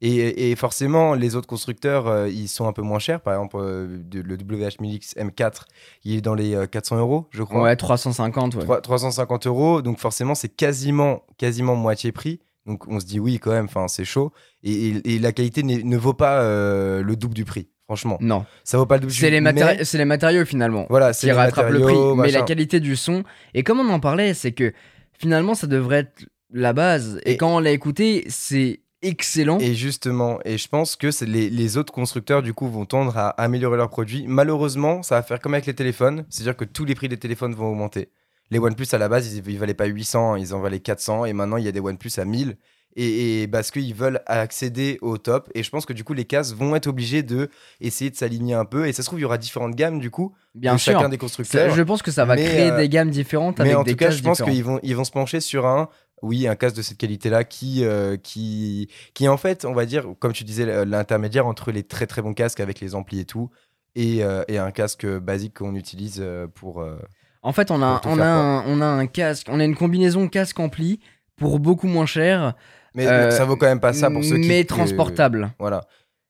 Et, et forcément, les autres constructeurs, euh, ils sont un peu moins chers. Par exemple, euh, de- le WH-1000X M4, il est dans les euh, 400 euros, je crois. Ouais, 350, ouais. Trois- 350 euros, donc forcément, c'est quasiment, quasiment moitié prix. Donc on se dit oui, quand même, enfin, c'est chaud. Et, et- et la qualité ne vaut pas euh, le double du prix, franchement. Non, Ça vaut pas le double c'est les, matéri- matériaux finalement Voilà, c'est qui rattrapent le prix. Mais la qualité du son, et comme on en parlait, c'est que finalement ça devrait être la base. Et, Et- quand on l'a écouté, c'est excellent. Et justement, et je pense que les autres constructeurs du coup vont tendre à améliorer leurs produits. Malheureusement, ça va faire comme avec les téléphones, c'est-à-dire que tous les prix des téléphones vont augmenter. Les OnePlus à la base, ils, ils valaient pas 800, ils en valaient 400, et maintenant il y a des OnePlus à 1000. Et, et parce qu'ils veulent accéder au top. Et je pense que du coup, les cases vont être obligés de essayer de s'aligner un peu. Et ça se trouve, il y aura différentes gammes du coup Bien de sûr. chacun des constructeurs. je pense que ça va Mais, créer euh, des gammes différentes Mais avec en des tout cas, je pense qu'ils vont, ils vont se pencher sur un, oui, un casque de cette qualité-là qui, euh, qui, qui, en fait, on va dire, comme tu disais, l'intermédiaire entre les très très bons casques avec les amplis et tout, et, euh, et un casque basique qu'on utilise euh, pour. euh, En fait, on a, on, a un, on a un casque, on a une combinaison casque-ampli pour beaucoup moins cher, Mais Euh, ça vaut quand même pas ça pour ceux qui. mais que- transportable. Voilà.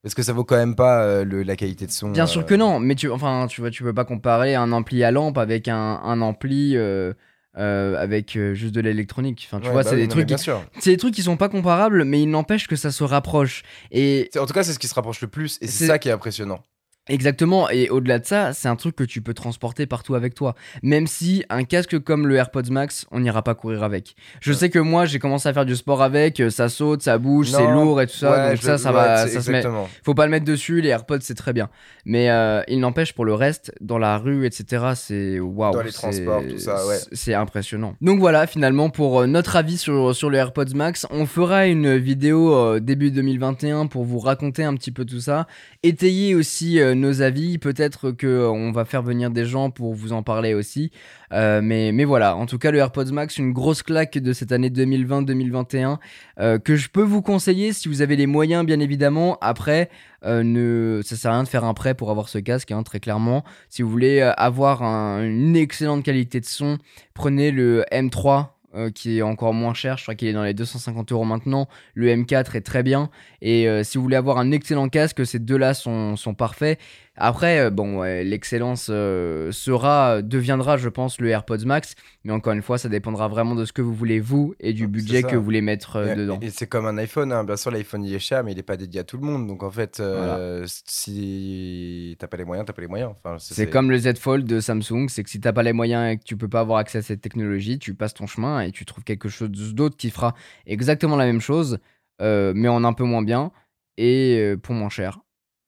Parce que ça vaut quand même pas euh, le- la qualité de son. Bien euh, sûr que non, mais tu, enfin, tu vois, tu peux pas comparer un ampli à lampe avec un, un ampli euh, euh, avec euh, juste de l'électronique. Enfin, tu ouais, vois, bah c'est oui, des trucs, qui- c'est des trucs qui sont pas comparables, mais il n'empêche que ça se rapproche. Et En tout cas, c'est ce qui se rapproche le plus, et c'est ça qui est impressionnant. Exactement, et au-delà de ça, c'est un truc que tu peux transporter partout avec toi. Même si un casque comme le AirPods Max, on n'ira pas courir avec. Je Ouais. sais que moi, j'ai commencé à faire du sport avec, euh, ça saute, ça bouge, c'est lourd et tout ça, Ouais, donc ça, ça va, ça se met. Faut pas le mettre dessus, les AirPods c'est très bien. Mais euh, il n'empêche pour le reste, dans la rue, etc., c'est waouh. Dans les c'est- transports, tout ça, ouais. C'est impressionnant. Donc voilà, finalement, pour euh, notre avis sur, sur le AirPods Max, on fera une vidéo euh, début 2021 pour vous raconter un petit peu tout ça. Étayer aussi euh, nos avis. Peut-être que euh, on va faire venir des gens pour vous en parler aussi. Euh, mais, voilà, en tout cas, le AirPods Max, une grosse claque de cette année 2020-2021 euh, que je peux vous conseiller si vous avez les moyens, bien évidemment. Après, euh, ne, ça sert à rien de faire un prêt pour avoir ce casque, hein, très clairement. Si vous voulez euh, avoir un- une excellente qualité de son, prenez le M3. Euh, qui est encore moins cher, je crois qu'il est dans les 250 euros maintenant. Le M4 est très bien. Et euh, si vous voulez avoir un excellent casque, ces deux-là sont, sont parfaits. Après, euh, bon, l'excellence euh, sera, deviendra, je pense, le AirPods Max. Mais encore une fois, ça dépendra vraiment de ce que vous voulez vous et du C'est budget que vous voulez mettre euh, Et- dedans. Et, c'est comme un iPhone, hein. bien sûr, l'iPhone il est cher, mais il est pas dédié à tout le monde. Donc en fait, euh, si t'as pas les moyens, t'as pas les moyens. Enfin, C'est comme le Z Fold de Samsung, c'est que si t'as pas les moyens et que tu peux pas avoir accès à cette technologie, tu passes ton chemin et tu trouves quelque chose d'autre qui fera exactement la même chose, euh, mais en un peu moins bien et pour moins cher.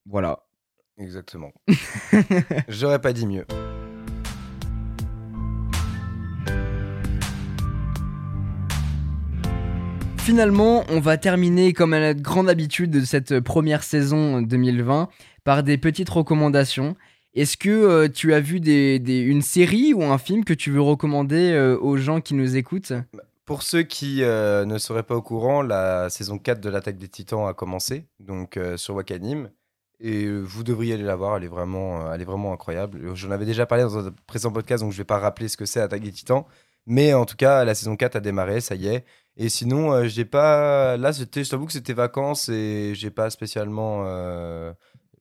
Voilà. Exactement. J'aurais pas dit mieux. Finalement, on va terminer comme à notre grande habitude de cette première saison 2020 par des petites recommandations. Est-ce que euh, tu as vu des, des- une série ou un film que tu veux recommander euh, aux gens qui nous écoutent? Pour ceux qui euh, ne seraient pas au courant, la saison 4 de l'attaque des titans a commencé, donc sur Wakanim. Et euh, vous devriez aller la voir, elle est vraiment, euh, elle est vraiment incroyable. J'en avais déjà parlé dans un précédent podcast, donc je vais pas rappeler ce que c'est Attaque des Titans. Mais en tout cas, la saison 4 a démarré, ça y est. Et sinon, euh, j'ai pas. Là, c'était, je t'avoue que c'était vacances et j'ai pas spécialement. euh,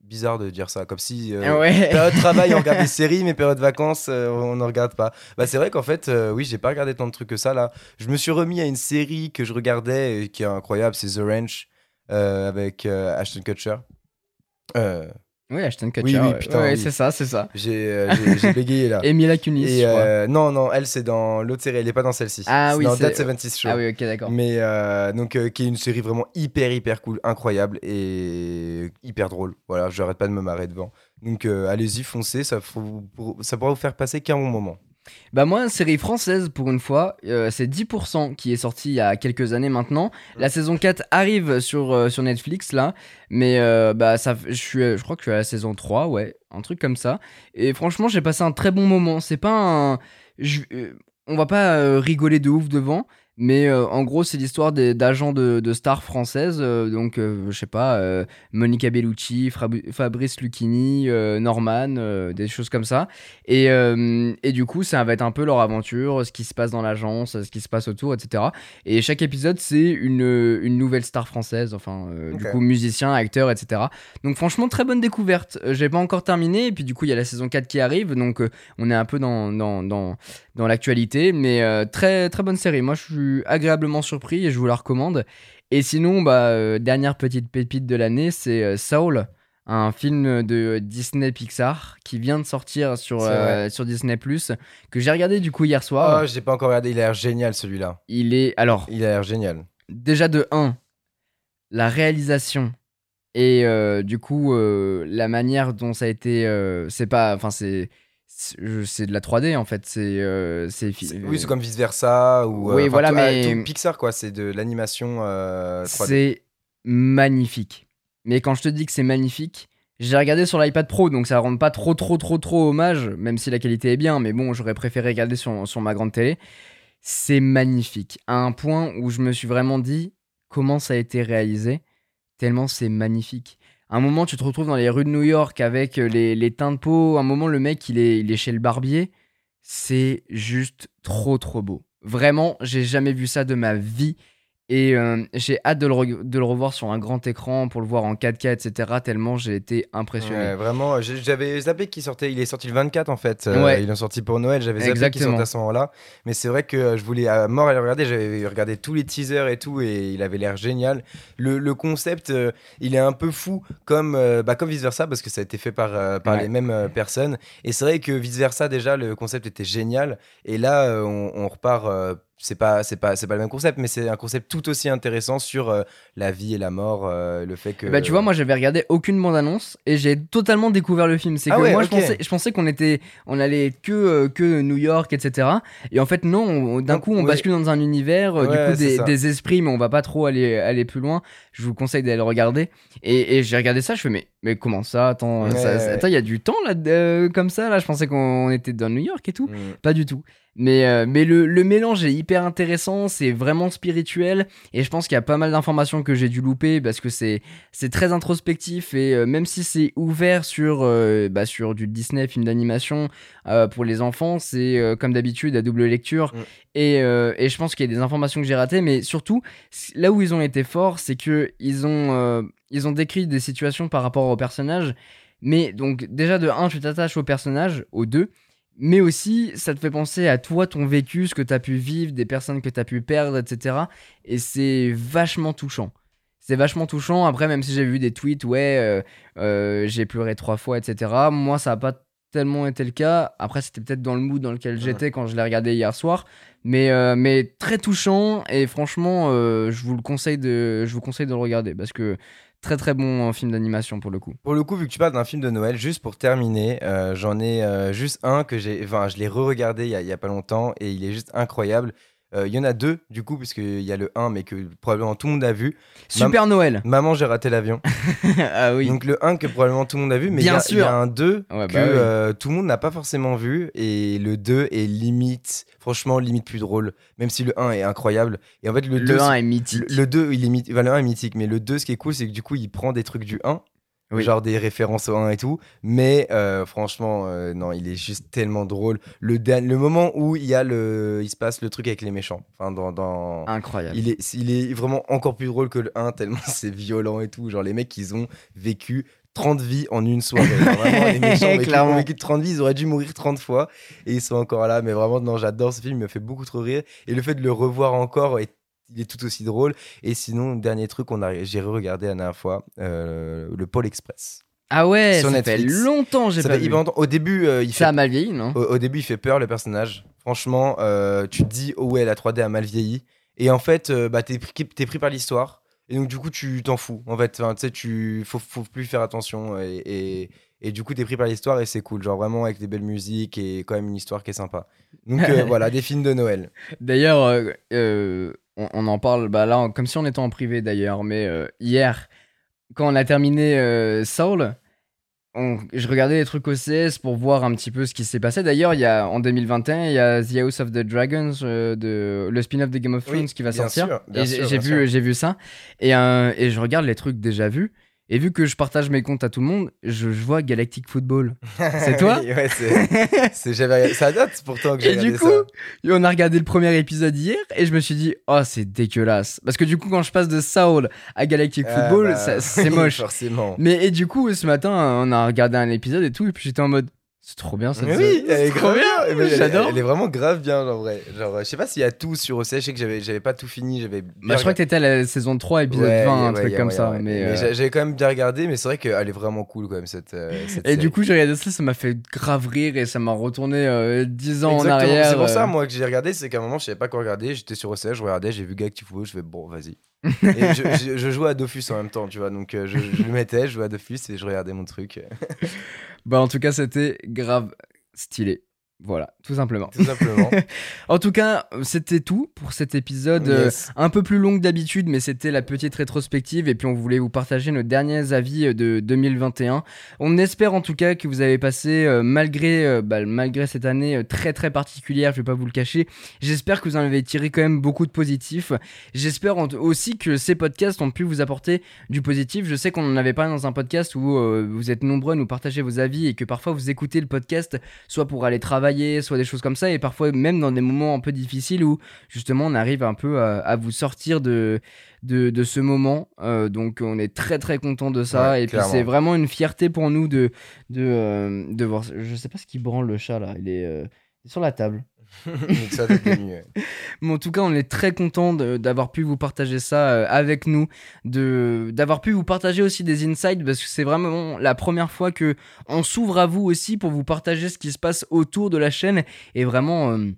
Bizarre de dire ça, comme si. euh, Ouais. Période travail, on regarde des séries, mais période vacances, euh, on ne regarde pas. Bah, c'est vrai qu'en fait, euh, oui, j'ai pas regardé tant de trucs que ça là. Je me suis remis à une série que je regardais et qui est incroyable, c'est The Ranch euh, avec euh, Ashton Kutcher. Euh, Oui, Ashton Kutcher. Oui, oui, putain, Ouais, oui. c'est ça, c'est ça. j'ai euh, bégayé là. Et Mila Kunis, Et euh, non, non, elle c'est dans l'autre série, elle est pas dans celle-ci. Ah C'est oui, dans c'est- Dead 76 Show. Ah oui, ok, d'accord. Mais euh, donc, euh, qui est une série vraiment hyper, hyper cool, incroyable et hyper drôle. Voilà, j'arrête pas de me marrer devant. Donc, allez-y, foncez, ça, faut- pour- ça pourra vous faire passer qu'un bon moment. Bah moi, série française pour une fois, euh, c'est 10% qui est sorti il y a quelques années maintenant. La saison 4 arrive sur, euh, sur Netflix là, mais euh, bah ça, je, suis, je crois que je suis à la saison 3, ouais, un truc comme ça. Et franchement, j'ai passé un très bon moment. C'est pas un... je- on va pas rigoler de ouf devant, Mais euh, en gros, c'est l'histoire d'agents de, de stars françaises. euh, donc, euh, je sais pas, euh, Monica Bellucci, Frab- Fabrice Lucchini, Norman, des choses comme ça. Et, et du coup, ça va être un peu leur aventure, ce qui se passe dans l'agence, ce qui se passe autour, etc. Et chaque épisode, c'est une, une nouvelle star française. Enfin, du coup, musicien, acteur, etc. Donc, franchement, très bonne découverte. J'ai pas encore terminé. Et puis, du coup, il y a la saison 4 qui arrive. Donc, on est un peu dans, dans, dans, dans l'actualité, mais euh, très très bonne série. Moi, je suis agréablement surpris et je vous la recommande. Et sinon, bah, euh, dernière petite pépite de l'année, c'est euh, Soul, un film de Disney Pixar qui vient de sortir sur, euh, sur Disney que j'ai regardé du coup hier soir. Oh, j'ai pas encore regardé, il a l'air génial celui-là. Il est alors Il a l'air génial. déjà de 1 la réalisation et du coup la manière dont ça a été c'est pas enfin c'est c'est de la 3D en fait c'est euh, Oui, c'est comme vice versa ou. euh, Oui, voilà, mais- ah, tout Pixar quoi, c'est de l'animation euh, 3D. C'est magnifique. Mais quand je te dis que c'est magnifique, j'ai regardé sur l'iPad Pro, donc ça rend pas trop, trop, trop, trop hommage, même si la qualité est bien, mais bon, j'aurais préféré regarder sur, sur ma grande télé. C'est magnifique. À un point où je me suis vraiment dit comment ça a été réalisé, tellement c'est magnifique. Un moment, tu te retrouves dans les rues de New York avec euh, les, les teints de peau. Un moment, le mec, il est, il est chez le barbier. C'est juste trop, trop beau. Vraiment, j'ai jamais vu ça de ma vie. Et euh, j'ai hâte de le, re- de le revoir sur un grand écran pour le voir en 4K, etc. Tellement j'ai été impressionné. Ouais, vraiment, j'avais zappé qu'il sortait, il est sorti le 24 en fait. Euh, Ouais. Ils l'ont sorti pour Noël, j'avais zappé qu'il sortait à ce moment-là. Mais c'est vrai que euh, je voulais à mort aller le regarder, j'avais regardé tous les teasers et tout, et il avait l'air génial. Le, le concept, euh, il est un peu fou, comme, bah, comme vice versa, parce que ça a été fait par, par Ouais. les mêmes personnes. Et c'est vrai que vice versa, déjà, le concept était génial. Et là, on, on repart. C'est pas c'est pas c'est pas le même concept mais c'est un concept tout aussi intéressant sur euh, la vie et la mort euh, le fait que Bah tu vois, moi j'avais regardé aucune bande-annonce et j'ai totalement découvert le film. C'est Ah que ouais, moi je pensais, je pensais qu'on était, on allait que, euh, que New York, etc. Et en fait non, on- d'un coup on bascule dans un univers, Ouais, du coup des, esprits, mais on va pas trop aller, aller plus loin. Je vous conseille d'aller le regarder. Et, et j'ai regardé ça, je fais mais, mais comment ça? Attends, ça- ça- il y a du temps là, comme ça là? Je pensais qu'on était dans New York et tout. Mm. Pas du tout. Mais, euh, mais le, le mélange est hyper intéressant, c'est vraiment spirituel, et je pense qu'il y a pas mal d'informations que j'ai dû louper parce que c'est très introspectif, et euh, même si c'est ouvert sur, euh, bah, sur du Disney, film d'animation pour les enfants, c'est comme d'habitude à double lecture, Mm. et, et je pense qu'il y a des informations que j'ai ratées, mais surtout, là où ils ont été forts, c'est que ils ont, ils ont décrit des situations par rapport aux personnages, mais donc déjà de 1, tu t'attaches au personnage, au 2, mais aussi ça te fait penser à toi, ton vécu, ce que tu as pu vivre, des personnes que tu as pu perdre, etc. Et c'est vachement touchant. C'est vachement touchant. Après, même si j'ai vu des tweets, ouais, euh, euh, j'ai pleuré trois fois, etc. Moi, ça n'a pas tellement été le cas. Après, c'était peut-être dans le mood dans lequel j'étais quand je l'ai regardé hier soir. Mais, euh, mais très touchant. Et franchement, je, vous le conseille de, je vous conseille de le regarder parce que très très bon euh, film d'animation pour le coup. Pour le coup, vu que tu parles d'un film de Noël, juste pour terminer, euh, j'en ai euh, juste un que j'ai. Enfin, je l'ai re-regardé il y, a- il y a pas longtemps et il est juste incroyable. Euh, Il y en a deux, du coup, puisqu'il y a le 1, mais que probablement tout le monde a vu. Super Noël. Maman, j'ai raté l'avion. ah oui. Donc le 1 que probablement tout le monde a vu, mais il y Bien a- il y, a un 2 Ouais, que bah oui. euh, tout le monde n'a pas forcément vu. Et le 2 est limite, franchement, limite plus drôle. Même si le 1 est incroyable. Et en fait, le, le, 2, 1 est le, mythique. le 2, il est, mythi- enfin, le 1 est mythique, mais le 2, ce qui est cool, c'est que du coup, il prend des trucs du 1. Oui. Genre des références au 1 et tout. Mais euh, franchement, euh, non, il est juste tellement drôle. Le, le moment où il, y a le, il se passe le truc avec les méchants. Enfin, dans, dans... Incroyable. Il est, il est vraiment encore plus drôle que le 1, tellement c'est violent et tout. Genre, les mecs, ils ont vécu 30 vies en une soirée. Vraiment, les méchants ont vécu 30 vies, ils auraient dû mourir 30 fois. Et ils sont encore là. Mais vraiment, non, j'adore ce film, il me fait beaucoup trop rire. Et le fait de le revoir encore, est- il est tout aussi drôle. Et sinon, dernier truc, on a, j'ai re-regardé la dernière fois, euh, le Pôle Express. Ah ouais, Sur ça Netflix. fait longtemps que j'ai Ça pas fait vu. Au début, euh, il Ça fait a mal vieilli, non? Au, au début, il fait peur le personnage. Franchement, euh, tu te dis, oh ouais, la 3D a mal vieilli. Et en fait, bah, t'es pris, t'es pris par l'histoire. Et donc, du coup, tu t'en fous. En fait, Enfin, tu sais, tu faut, faut plus faire attention. Et, et, et du coup, t'es pris par l'histoire et c'est cool. Genre vraiment avec des belles musiques et quand même une histoire qui est sympa. Donc, euh, voilà, des films de Noël. D'ailleurs, euh, euh, on, on en parle bah là, comme si on était en privé d'ailleurs, mais hier, quand on a terminé Soul, on- je regardais les trucs OCS pour voir un petit peu ce qui s'est passé. D'ailleurs, il y a en 2021, il y a The House of the Dragons, euh, de le spin-off de Game of Oui, Thrones qui va sortir. sûr, bien et j'ai sûr, j'ai bien vu, sûr. j'ai vu ça. Et, euh, et je regarde les trucs déjà vus. Et vu que je partage mes comptes à tout le monde, je, je vois Galactic Football. C'est toi ouais, c'est- Ça date pourtant que j'ai Et du coup, ça. on a regardé le premier épisode hier et je me suis dit, oh, c'est dégueulasse. Parce que du coup, quand je passe de Saul à Galactic Ah, Football, bah, c'est oui, moche. Forcément. Mais et du coup, ce matin, on a regardé un épisode et tout, et puis j'étais en mode, c'est trop bien cette Mais oui, elle est grave bien. bien. Mais elle- J'adore. Elle, est vraiment grave bien, genre vrai. Genre, je sais pas s'il y a tout sur OCS. Je sais que j'avais, j'avais pas tout fini. J'avais. Bah, je crois que t'étais à la saison 3, épisode Ouais, 20, un ouais, truc ouais, comme ça. Mais, Mais euh, j'a- j'avais quand même bien regardé, mais c'est vrai qu'elle est vraiment cool quand même cette. euh, cette Et série. du coup, j'ai regardé ça, ça m'a fait grave rire et ça m'a retourné euh, 10 ans en arrière. C'est pour ça, euh. moi, que j'ai regardé, c'est qu'à un moment, je savais pas quoi regarder. J'étais sur OCS, je regardais, j'ai vu Galactic Football, je fais bon, vas-y. Et je, je- je jouais à Dofus en même temps, tu vois. Donc, euh, je, je le mettais, je jouais à Dofus et je regardais mon truc. Bah, en tout cas, c'était grave stylé. Voilà, tout simplement. Tout simplement. En tout cas, c'était tout pour cet épisode. euh, un peu plus long que d'habitude, mais c'était la petite rétrospective. Et puis, on voulait vous partager nos derniers avis euh, de 2021. On espère en tout cas que vous avez passé, euh, malgré, euh, bah, malgré cette année très très particulière, je vais pas vous le cacher, j'espère que vous en avez tiré quand même beaucoup de positifs. J'espère aussi que ces podcasts ont pu vous apporter du positif. Je sais qu'on en avait parlé dans un podcast où vous êtes nombreux à nous partager vos avis et que parfois vous écoutez le podcast soit pour aller travailler, soit des choses comme ça, et parfois même dans des moments un peu difficiles où justement on arrive un peu à, à vous sortir de, de, de ce moment. Euh, donc on est très très content de ça, Ouais, et puis c'est vraiment une fierté pour nous de, de, euh, de voir. Je sais pas ce qui branle le chat là, il est, euh, il est sur la table. Mais en tout cas, on est très content d'avoir pu vous partager ça euh, avec nous, d'avoir pu vous partager aussi des insights parce que c'est vraiment la première fois que on s'ouvre à vous aussi pour vous partager ce qui se passe autour de la chaîne. Et vraiment euh,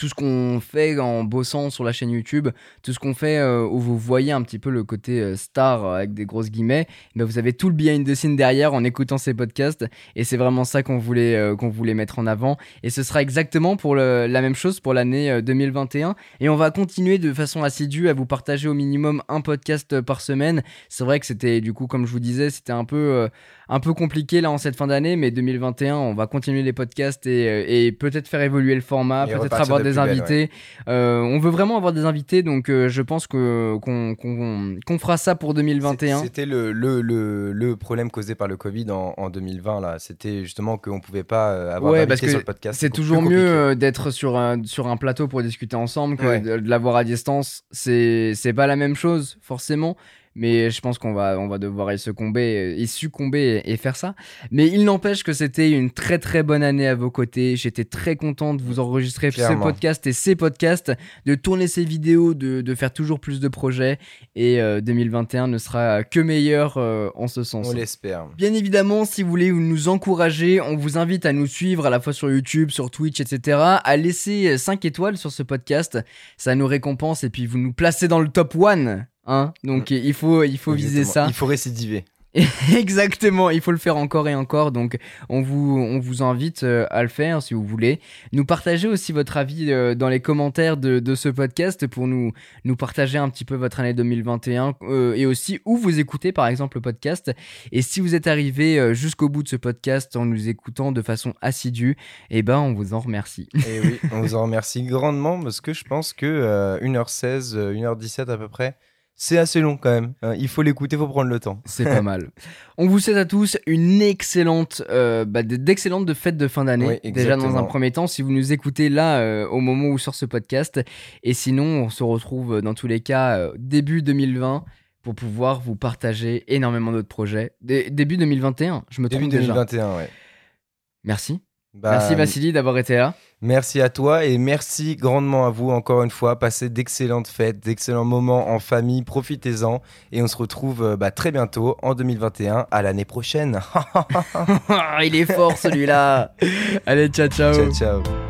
tout ce qu'on fait en bossant sur la chaîne YouTube, tout ce qu'on fait euh, où vous voyez un petit peu le côté euh, star euh, avec des grosses guillemets, mais vous avez tout le behind the scene derrière en écoutant ces podcasts et c'est vraiment ça qu'on voulait mettre en avant et ce sera exactement pour la même chose pour l'année euh, 2021 et on va continuer de façon assidue à vous partager au minimum un podcast par semaine. C'est vrai que c'était du coup comme je vous disais, c'était un peu un peu compliqué là en cette fin d'année mais 2021, on va continuer les podcasts et, euh, et peut-être faire évoluer le format, peut-être avoir de des belle, invités. Euh, on veut vraiment avoir des invités donc euh, je pense que qu'on fera ça pour 2021. C'est- C'était le, le, le, le problème causé par le Covid en, en 2020. là. C'était justement qu'on pouvait pas euh, avoir Ouais, parce que sur le podcast. C'est toujours mieux euh, d'être sur un, sur un plateau pour discuter ensemble que Ouais. de, de l'avoir à distance. C'est c'est pas la même chose, forcément. Mais je pense qu'on va, on va devoir y succomber, y succomber et, et faire ça. Mais il n'empêche que c'était une très très bonne année à vos côtés. J'étais très content de vous enregistrer ce Clairement. podcast et ces podcasts, de tourner ces vidéos, de, de faire toujours plus de projets. Et euh, 2021 ne sera que meilleur euh, en ce sens. On l'espère. Bien évidemment, si vous voulez nous encourager, on vous invite à nous suivre à la fois sur YouTube, sur Twitch, etc. À laisser 5 étoiles sur ce podcast. Ça nous récompense et puis vous nous placez dans le top 1. Hein Donc il faut, il faut viser ça. Il faut récidiver. Exactement, il faut le faire encore et encore. Donc, on vous, on vous invite euh, à le faire si vous voulez. Nous partager aussi votre avis euh, dans les commentaires de, de ce podcast pour nous, nous partager un petit peu votre année 2021 euh, et aussi où vous écoutez par exemple le podcast. Et si vous êtes arrivé jusqu'au bout de ce podcast en nous écoutant de façon assidue, eh ben, on vous en remercie. Et oui, on vous en remercie grandement parce que je pense que euh, 1h16, euh, 1h17 à peu près, c'est assez long quand même. hein. il faut l'écouter, il faut prendre le temps. C'est pas mal. On vous souhaite à tous une excellente, euh, bah, d'excellentes de fêtes de fin d'année. Oui, déjà dans un premier temps, si vous nous écoutez là euh, au moment où sort ce podcast. Et sinon, on se retrouve euh, dans tous les cas euh, début 2020 pour pouvoir vous partager énormément d'autres projets. Dé- début 2021, je me Début trompe déjà. 2021, ouais. Merci. Bah, Merci Vassili d'avoir été là. Merci à toi et merci grandement à vous encore une fois. Passez d'excellentes fêtes, d'excellents moments en famille, profitez-en et on se retrouve euh, bah, très bientôt en 2021 à l'année prochaine. Il est fort celui-là. Allez, ciao ciao. ciao ciao.